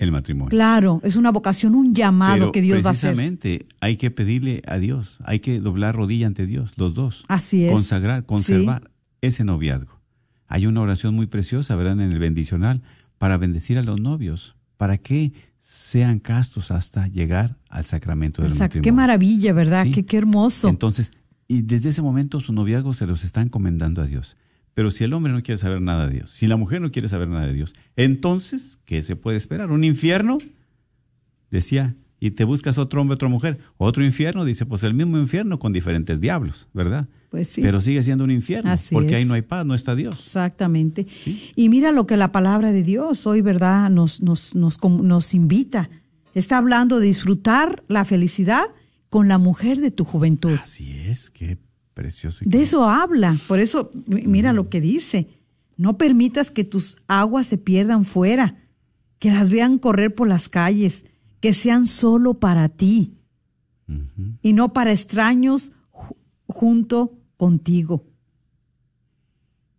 el matrimonio. Claro, es una vocación, un llamado Pero que Dios va a hacer. precisamente hay que pedirle a Dios, hay que doblar rodilla ante Dios, los dos. Así es. Consagrar, conservar ese noviazgo. Hay una oración muy preciosa, verán, en el bendicional, para bendecir a los novios, para que sean castos hasta llegar al sacramento del O sea, matrimonio. qué maravilla, ¿verdad? Sí. Qué, qué hermoso. Entonces, y desde ese momento su noviazgo se los está encomendando a Dios. Pero si el hombre no quiere saber nada de Dios, si la mujer no quiere saber nada de Dios, entonces, ¿qué se puede esperar? ¿Un infierno? Decía, y te buscas otro hombre, otra mujer. Otro infierno, dice, pues el mismo infierno con diferentes diablos, ¿verdad? Pues sí. Pero sigue siendo un infierno, Así porque es. ahí no hay paz, no está Dios. Exactamente. Y mira lo que la palabra de Dios hoy, ¿verdad? Nos, nos, nos, nos invita. Está hablando de disfrutar la felicidad con la mujer de tu juventud. Así es, qué precioso. y De eso habla. Por eso, mi- mira lo que dice. No permitas que tus aguas se pierdan fuera, que las vean correr por las calles, que sean solo para ti y no para extraños ju- junto contigo.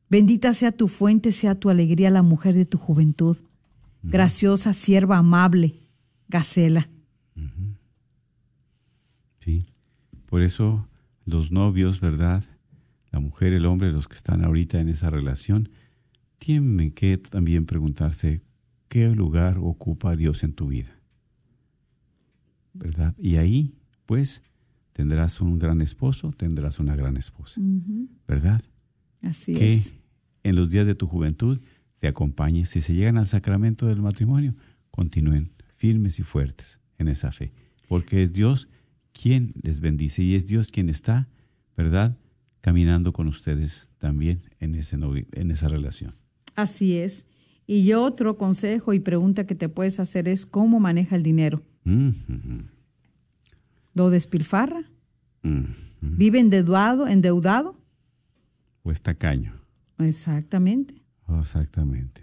Bendita sea tu fuente, sea tu alegría, la mujer de tu juventud. Graciosa, sierva amable, Gacela. Sí. Por eso los novios, ¿verdad? La mujer, el hombre, los que están ahorita en esa relación, tienen que también preguntarse qué lugar ocupa Dios en tu vida. ¿Verdad? Y ahí, pues, tendrás un gran esposo, tendrás una gran esposa. ¿Verdad? Así que es. en los días de tu juventud te acompañe. Si se llegan al sacramento del matrimonio, continúen firmes y fuertes en esa fe, porque es Dios quien les bendice y es Dios quien está, ¿verdad? Caminando con ustedes también en, ese en esa relación. Así es. Y yo otro consejo y pregunta que te puedes hacer es cómo maneja el dinero. Mm, ¿Lo despilfarra? mm. ¿Vive endeudado? endeudado? O es tacaño. Exactamente. Oh, exactamente.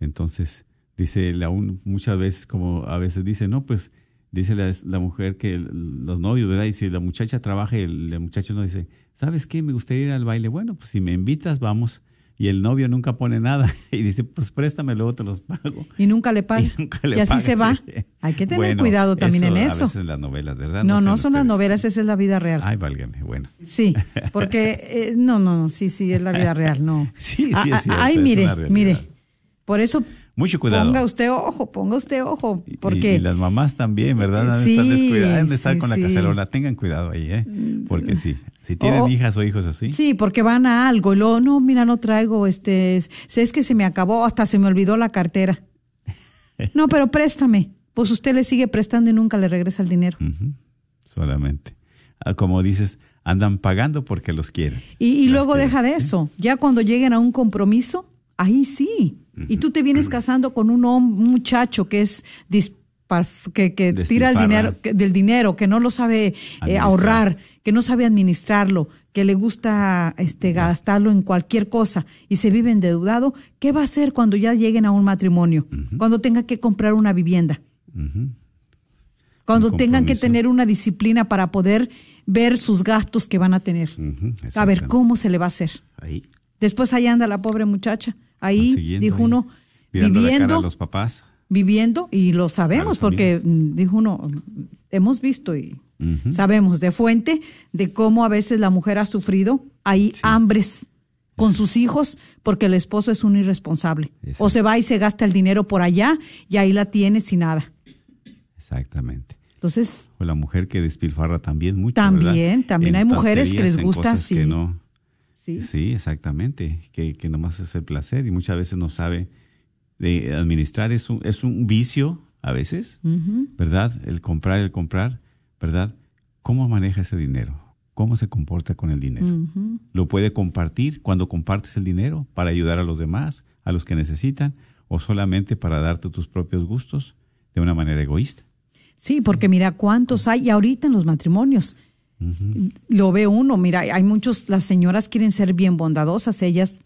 Entonces, dice la un- muchas veces, como a veces dice, no, pues dice la, la mujer que el- los novios, ¿verdad? Y si la muchacha trabaja y el, el muchacho no dice, ¿sabes qué? Me gustaría ir al baile. Bueno, pues si me invitas, vamos. Y el novio nunca pone nada y dice, pues préstamelo, luego te los pago. Y nunca le paga. Y nunca le y así paga, se va. Hay que tener Bueno, cuidado también en A eso. veces en las novelas, ¿verdad? No, no son las novelas, esa es la vida real. Ay, válgame, bueno. Sí, porque eh, no, no, no, sí, sí, es la vida real, no. Sí, sí, Ah, es ah, cierto, Ay, mire, mire. Por eso Mucho cuidado. ponga usted ojo, ponga usted ojo, Y- porque y, las mamás también, ¿verdad? Han de Sí, estar descuidadas, de estar sí, con la sí. cacerola. Tengan cuidado ahí, ¿eh? Porque sí, si tienen O- hijas o hijos así, sí, porque van a algo y luego no, mira, no traigo este, sé es que se me acabó, hasta se me olvidó la cartera. No, pero préstame. Pues usted le sigue prestando y nunca le regresa el dinero. solamente. Ah, Como dices, andan pagando porque los quieren. Y, luego quieren, deja de ¿sí? eso. Ya cuando lleguen a un compromiso, ahí sí. Y tú te vienes casando con un, un muchacho que es que, que tira el dinero que- del dinero, que no lo sabe eh, ahorrar, que no sabe administrarlo, que le gusta este gastarlo en cualquier cosa y se vive endeudado, ¿qué va a hacer cuando ya lleguen a un matrimonio? Cuando tenga que comprar una vivienda, cuando Un tengan que tener una disciplina para poder ver sus gastos que van a tener. ujú, A ver. ¿cómo se le va a hacer? Ahí, Después ahí anda la pobre muchacha. Ahí dijo ahí, uno, viviendo, a los papás. viviendo, y lo sabemos porque amigos. mm, dijo uno, hemos visto y sabemos de fuente de cómo a veces la mujer ha sufrido ahí hambres con sus hijos porque el esposo es un irresponsable. Exacto. O se va y se gasta el dinero por allá y ahí la tiene sin nada. Exactamente. Entonces, O la mujer que despilfarra también mucho. También, ¿verdad? también En hay mujeres que les gusta, cosas que sí. no, sí. Sí, exactamente, que, que nomás es el placer y muchas veces no sabe de administrar, es un, es un vicio a veces. ¿verdad? El comprar, el comprar, ¿verdad? ¿Cómo maneja ese dinero? ¿Cómo se comporta con el dinero? ¿Lo puede compartir cuando compartes el dinero para ayudar a los demás, a los que necesitan, o solamente para darte tus propios gustos de una manera egoísta? Sí, porque mira cuántos hay y ahorita en los matrimonios. Lo ve uno, mira, hay muchos, las señoras quieren ser bien bondadosas, ellas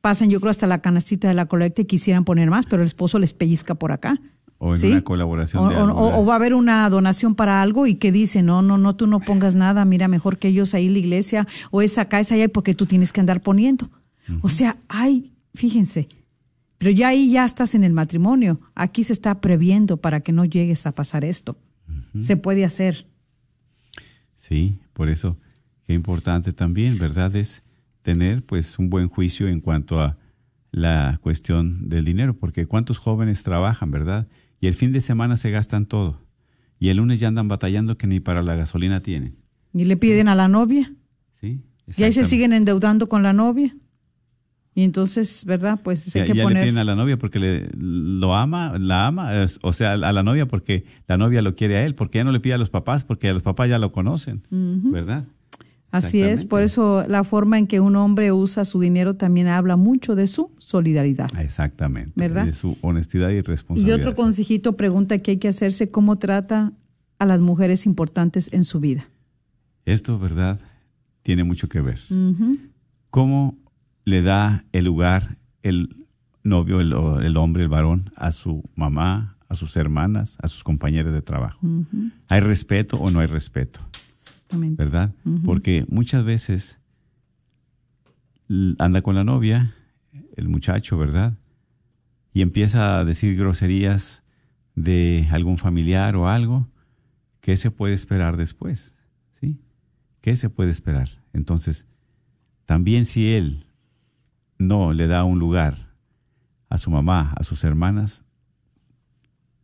pasan yo creo hasta la canastita de la colecta y quisieran poner más, pero el esposo les pellizca por acá. O en ¿sí? una colaboración O, de o- algo, o- ¿verdad? o va a haber una donación para algo y que dice, no, no, no, tú no pongas nada, mira, mejor que ellos ahí en la iglesia, o es acá, es allá, porque tú tienes que andar poniendo. O sea, hay, fíjense, Pero ya ahí ya estás en el matrimonio. Aquí se está previendo para que no llegues a pasar esto. Se puede hacer. Sí, por eso qué importante también, ¿verdad? Es tener pues un buen juicio en cuanto a la cuestión del dinero, porque cuántos jóvenes trabajan, ¿verdad? Y el fin de semana se gastan todo. Y el lunes ya andan batallando que ni para la gasolina tienen. Y le piden a la novia. ¿Sí? Y ahí se siguen endeudando con la novia. Y entonces, ¿verdad? Pues hay Ya, que ya le poner. piden a la novia porque le, lo ama, la ama, es- o sea, a la novia porque la novia lo quiere a él, porque ya no le pide a los papás, porque a los papás ya lo conocen, ¿verdad? Así es, por eso la forma en que un hombre usa su dinero también habla mucho de su solidaridad. Exactamente. ¿Verdad? De su honestidad y Y responsabilidad. otro consejito, pregunta que hay que hacerse, ¿cómo trata a las mujeres importantes en su vida? Esto, ¿verdad? Tiene mucho que ver. ¿Cómo le da el lugar el novio, el, el hombre, el varón, a su mamá, a sus hermanas, a sus compañeros de trabajo? ¿Hay respeto o no hay respeto? Exactamente. ¿verdad? Porque muchas veces anda con la novia, el muchacho, ¿verdad? Y empieza a decir groserías de algún familiar o algo. ¿Qué se puede esperar después? ¿Sí? ¿Qué se puede esperar? Entonces, también si él no le da un lugar a su mamá, a sus hermanas,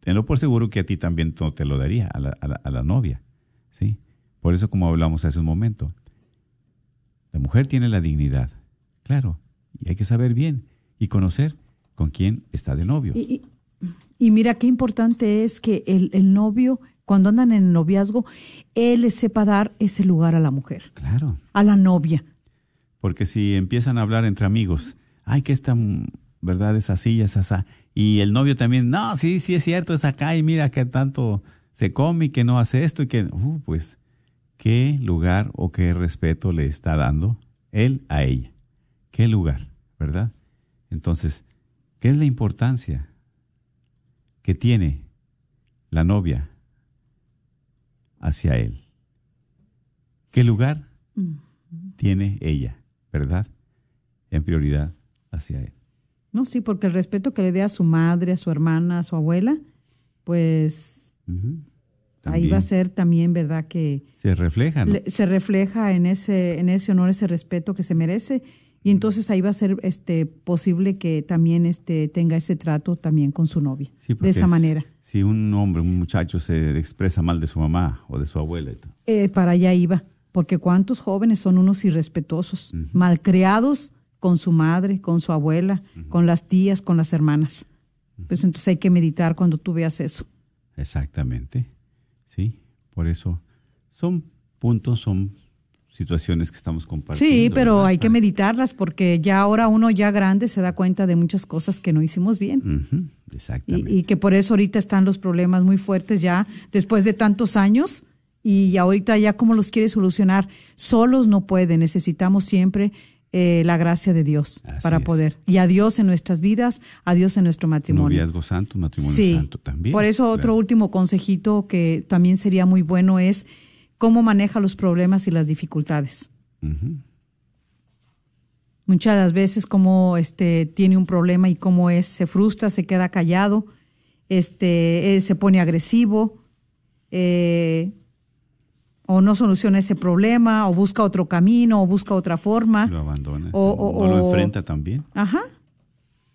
tenlo por seguro que a ti también no te lo daría, a la, a la- a la novia. ¿sí? Por eso, como hablamos hace un momento, la mujer tiene la dignidad, claro, y hay que saber bien y conocer con quién está de novio. Y, y- y mira qué importante es que el, el novio, cuando andan en el noviazgo, él sepa dar ese lugar a la mujer, Claro, a la novia. Porque si empiezan a hablar entre amigos, ay, que esta mm, verdad es así, es así, y el novio también, no, sí, sí es cierto, es acá, y mira que tanto se come y que no hace esto, y que, uh, pues, ¿qué lugar o qué respeto le está dando él a ella? ¿Qué lugar, verdad? Entonces, ¿qué es la importancia que tiene la novia hacia él? ¿Qué lugar tiene ella, verdad? En prioridad hacia él. No, sí, porque el respeto que le dé a su madre, a su hermana, a su abuela, pues ahí va a ser también, ¿verdad? Que Se refleja, ¿no? le- se refleja en ese, en ese honor, ese respeto que se merece. Y entonces ahí va a ser este posible que también este tenga ese trato también con su novia. Sí, de esa es- manera. Si un hombre, un muchacho se expresa mal de su mamá o de su abuela, y todo, Eh, para allá iba, porque cuántos jóvenes son unos irrespetuosos, malcriados con su madre, con su abuela, con las tías, con las hermanas. Pues entonces hay que meditar cuando tú veas eso. Exactamente. Sí, por eso son puntos, son situaciones que estamos compartiendo. Sí, pero ¿verdad? hay que meditarlas porque ya ahora uno ya grande se da cuenta de muchas cosas que no hicimos bien. Exactamente. Y, y que por eso ahorita están los problemas muy fuertes ya después de tantos años y ahorita ya cómo los quiere solucionar. Solos no puede, necesitamos siempre eh, la gracia de Dios Así para es. poder. Y a Dios en nuestras vidas, a Dios en nuestro matrimonio. Noviazgo santo, matrimonio Sí. santo también. Por eso otro último consejito que también sería muy bueno es cómo maneja los problemas y las dificultades. Muchas de las veces cómo este tiene un problema y cómo es, se frustra, se queda callado, este, eh, se pone agresivo, eh, o no soluciona ese problema, o busca otro camino, o busca otra forma. Lo abandona. O- sí. o- ¿No lo enfrenta también? Ajá.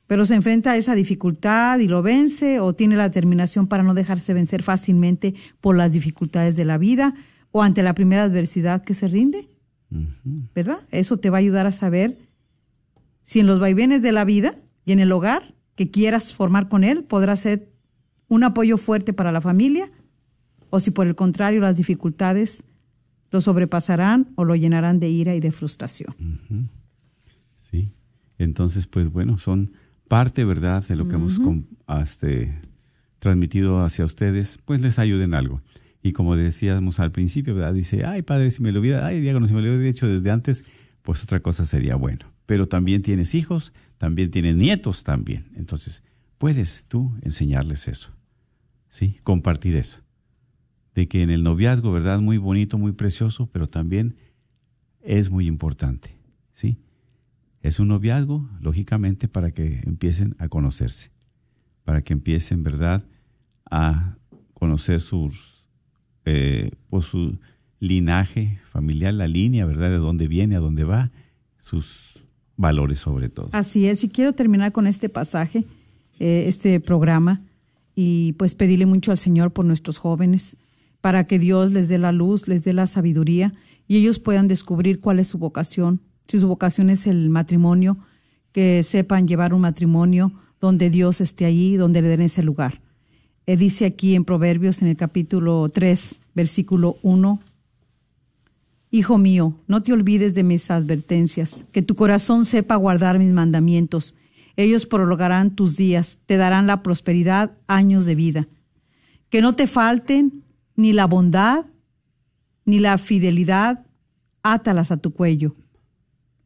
Pero se enfrenta a esa dificultad y lo vence, o tiene la determinación para no dejarse vencer fácilmente por las dificultades de la vida, o ante la primera adversidad que se rinde. ¿verdad? Eso te va a ayudar a saber si en los vaivenes de la vida y en el hogar que quieras formar con él podrá ser un apoyo fuerte para la familia o si por el contrario las dificultades lo sobrepasarán o lo llenarán de ira y de frustración. Sí. Entonces, pues bueno, son parte, ¿verdad?, de lo que hemos este, transmitido hacia ustedes, pues les ayuden algo. Y como decíamos al principio, ¿verdad? Dice, ay, padre, si me lo hubiera, ay, Diácono, si me lo hubiera hecho desde antes, pues otra cosa sería bueno. Pero también tienes hijos, también tienes nietos también. Entonces, puedes tú enseñarles eso, ¿sí? Compartir eso. De que en el noviazgo, ¿verdad? Muy bonito, muy precioso, pero también es muy importante, ¿sí? Es un noviazgo, lógicamente, para que empiecen a conocerse, para que empiecen, ¿verdad?, a conocer sus, eh, pues, su linaje familiar, la línea, ¿verdad?, de dónde viene, a dónde va, sus valores sobre todo. Así es, y quiero terminar con este pasaje, eh, este programa, y pues pedirle mucho al Señor por nuestros jóvenes, para que Dios les dé la luz, les dé la sabiduría y ellos puedan descubrir cuál es su vocación. Si su vocación es el matrimonio, que sepan llevar un matrimonio donde Dios esté allí, donde le den ese lugar. Eh, dice aquí en Proverbios, en el capítulo 3, versículo 1, Hijo mío, no te olvides de mis advertencias, que tu corazón sepa guardar mis mandamientos ellos prolongarán tus días, te darán la prosperidad, años de vida. Que no te falten ni la bondad ni la fidelidad, átalas a tu cuello.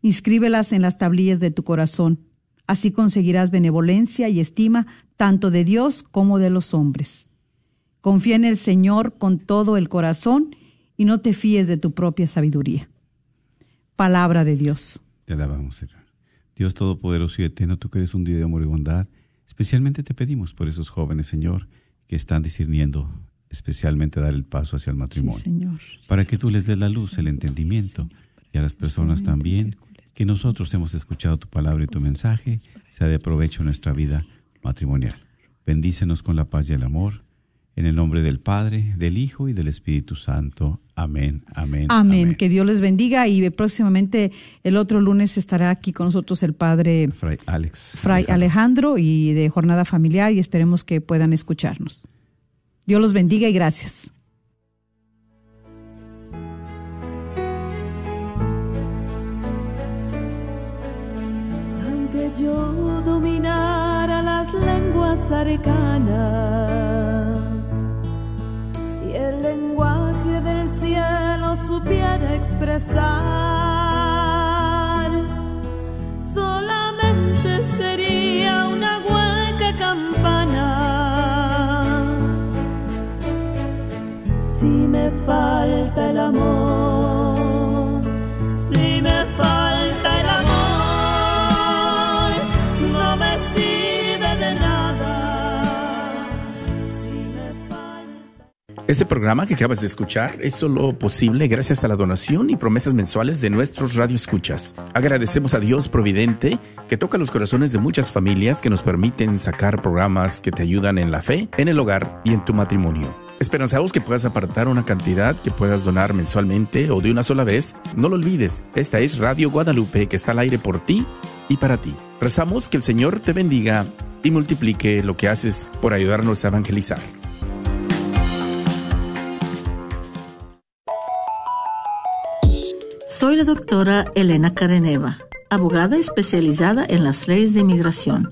Inscríbelas en las tablillas de tu corazón. Así conseguirás benevolencia y estima tanto de Dios como de los hombres. Confía en el Señor con todo el corazón y no te fíes de tu propia sabiduría. Palabra de Dios. Te alabamos, Señor. Dios Todopoderoso y Eterno, tú que eres un Dios de amor y bondad, especialmente te pedimos por esos jóvenes, Señor, que están discerniendo especialmente dar el paso hacia el matrimonio. Señor. Para que tú les des la luz, el entendimiento, y a las personas también, que nosotros hemos escuchado tu palabra y tu mensaje, sea de provecho en nuestra vida matrimonial. Bendícenos con la paz y el amor en el nombre del Padre, del Hijo y del Espíritu Santo. Amén, amén. Amén. Que Dios les bendiga y próximamente el otro lunes estará aquí con nosotros el Padre Fray Alex. Fray Alejandro y de Jornada Familiar y esperemos que puedan escucharnos. Dios los bendiga y gracias. Aunque yo dominara las lenguas arcanas y el lenguaje del cielo supiera expresar, falta el amor, si me falta el amor, no me sirve de nada. Este programa que acabas de escuchar es solo posible gracias a la donación y promesas mensuales de nuestros radioescuchas. Agradecemos a Dios Providente que toca los corazones de muchas familias que nos permiten sacar programas que te ayudan en la fe, en el hogar y en tu matrimonio. Esperanzamos que puedas apartar una cantidad que puedas donar mensualmente o de una sola vez. No lo olvides, esta es Radio Guadalupe que está al aire por ti y para ti. Rezamos que el Señor te bendiga y multiplique lo que haces por ayudarnos a evangelizar. Soy la doctora Elena Careneva, abogada especializada en las leyes de inmigración.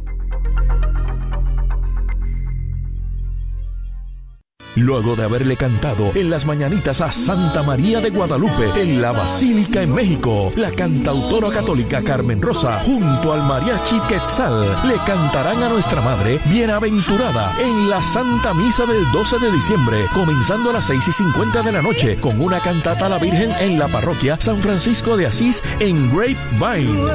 Luego de haberle cantado en las mañanitas a Santa María de Guadalupe en la Basílica en México, la cantautora católica Carmen Rosa junto al mariachi Quetzal le cantarán a nuestra Madre bienaventurada en la Santa Misa del 12 de diciembre, comenzando a las 6 y 50 de la noche con una cantata a la Virgen en la parroquia San Francisco de Asís en Grapevine.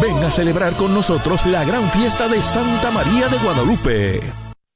Ven a celebrar con nosotros la gran fiesta de Santa María de Guadalupe.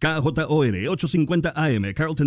KJOR 850 AM, Carlton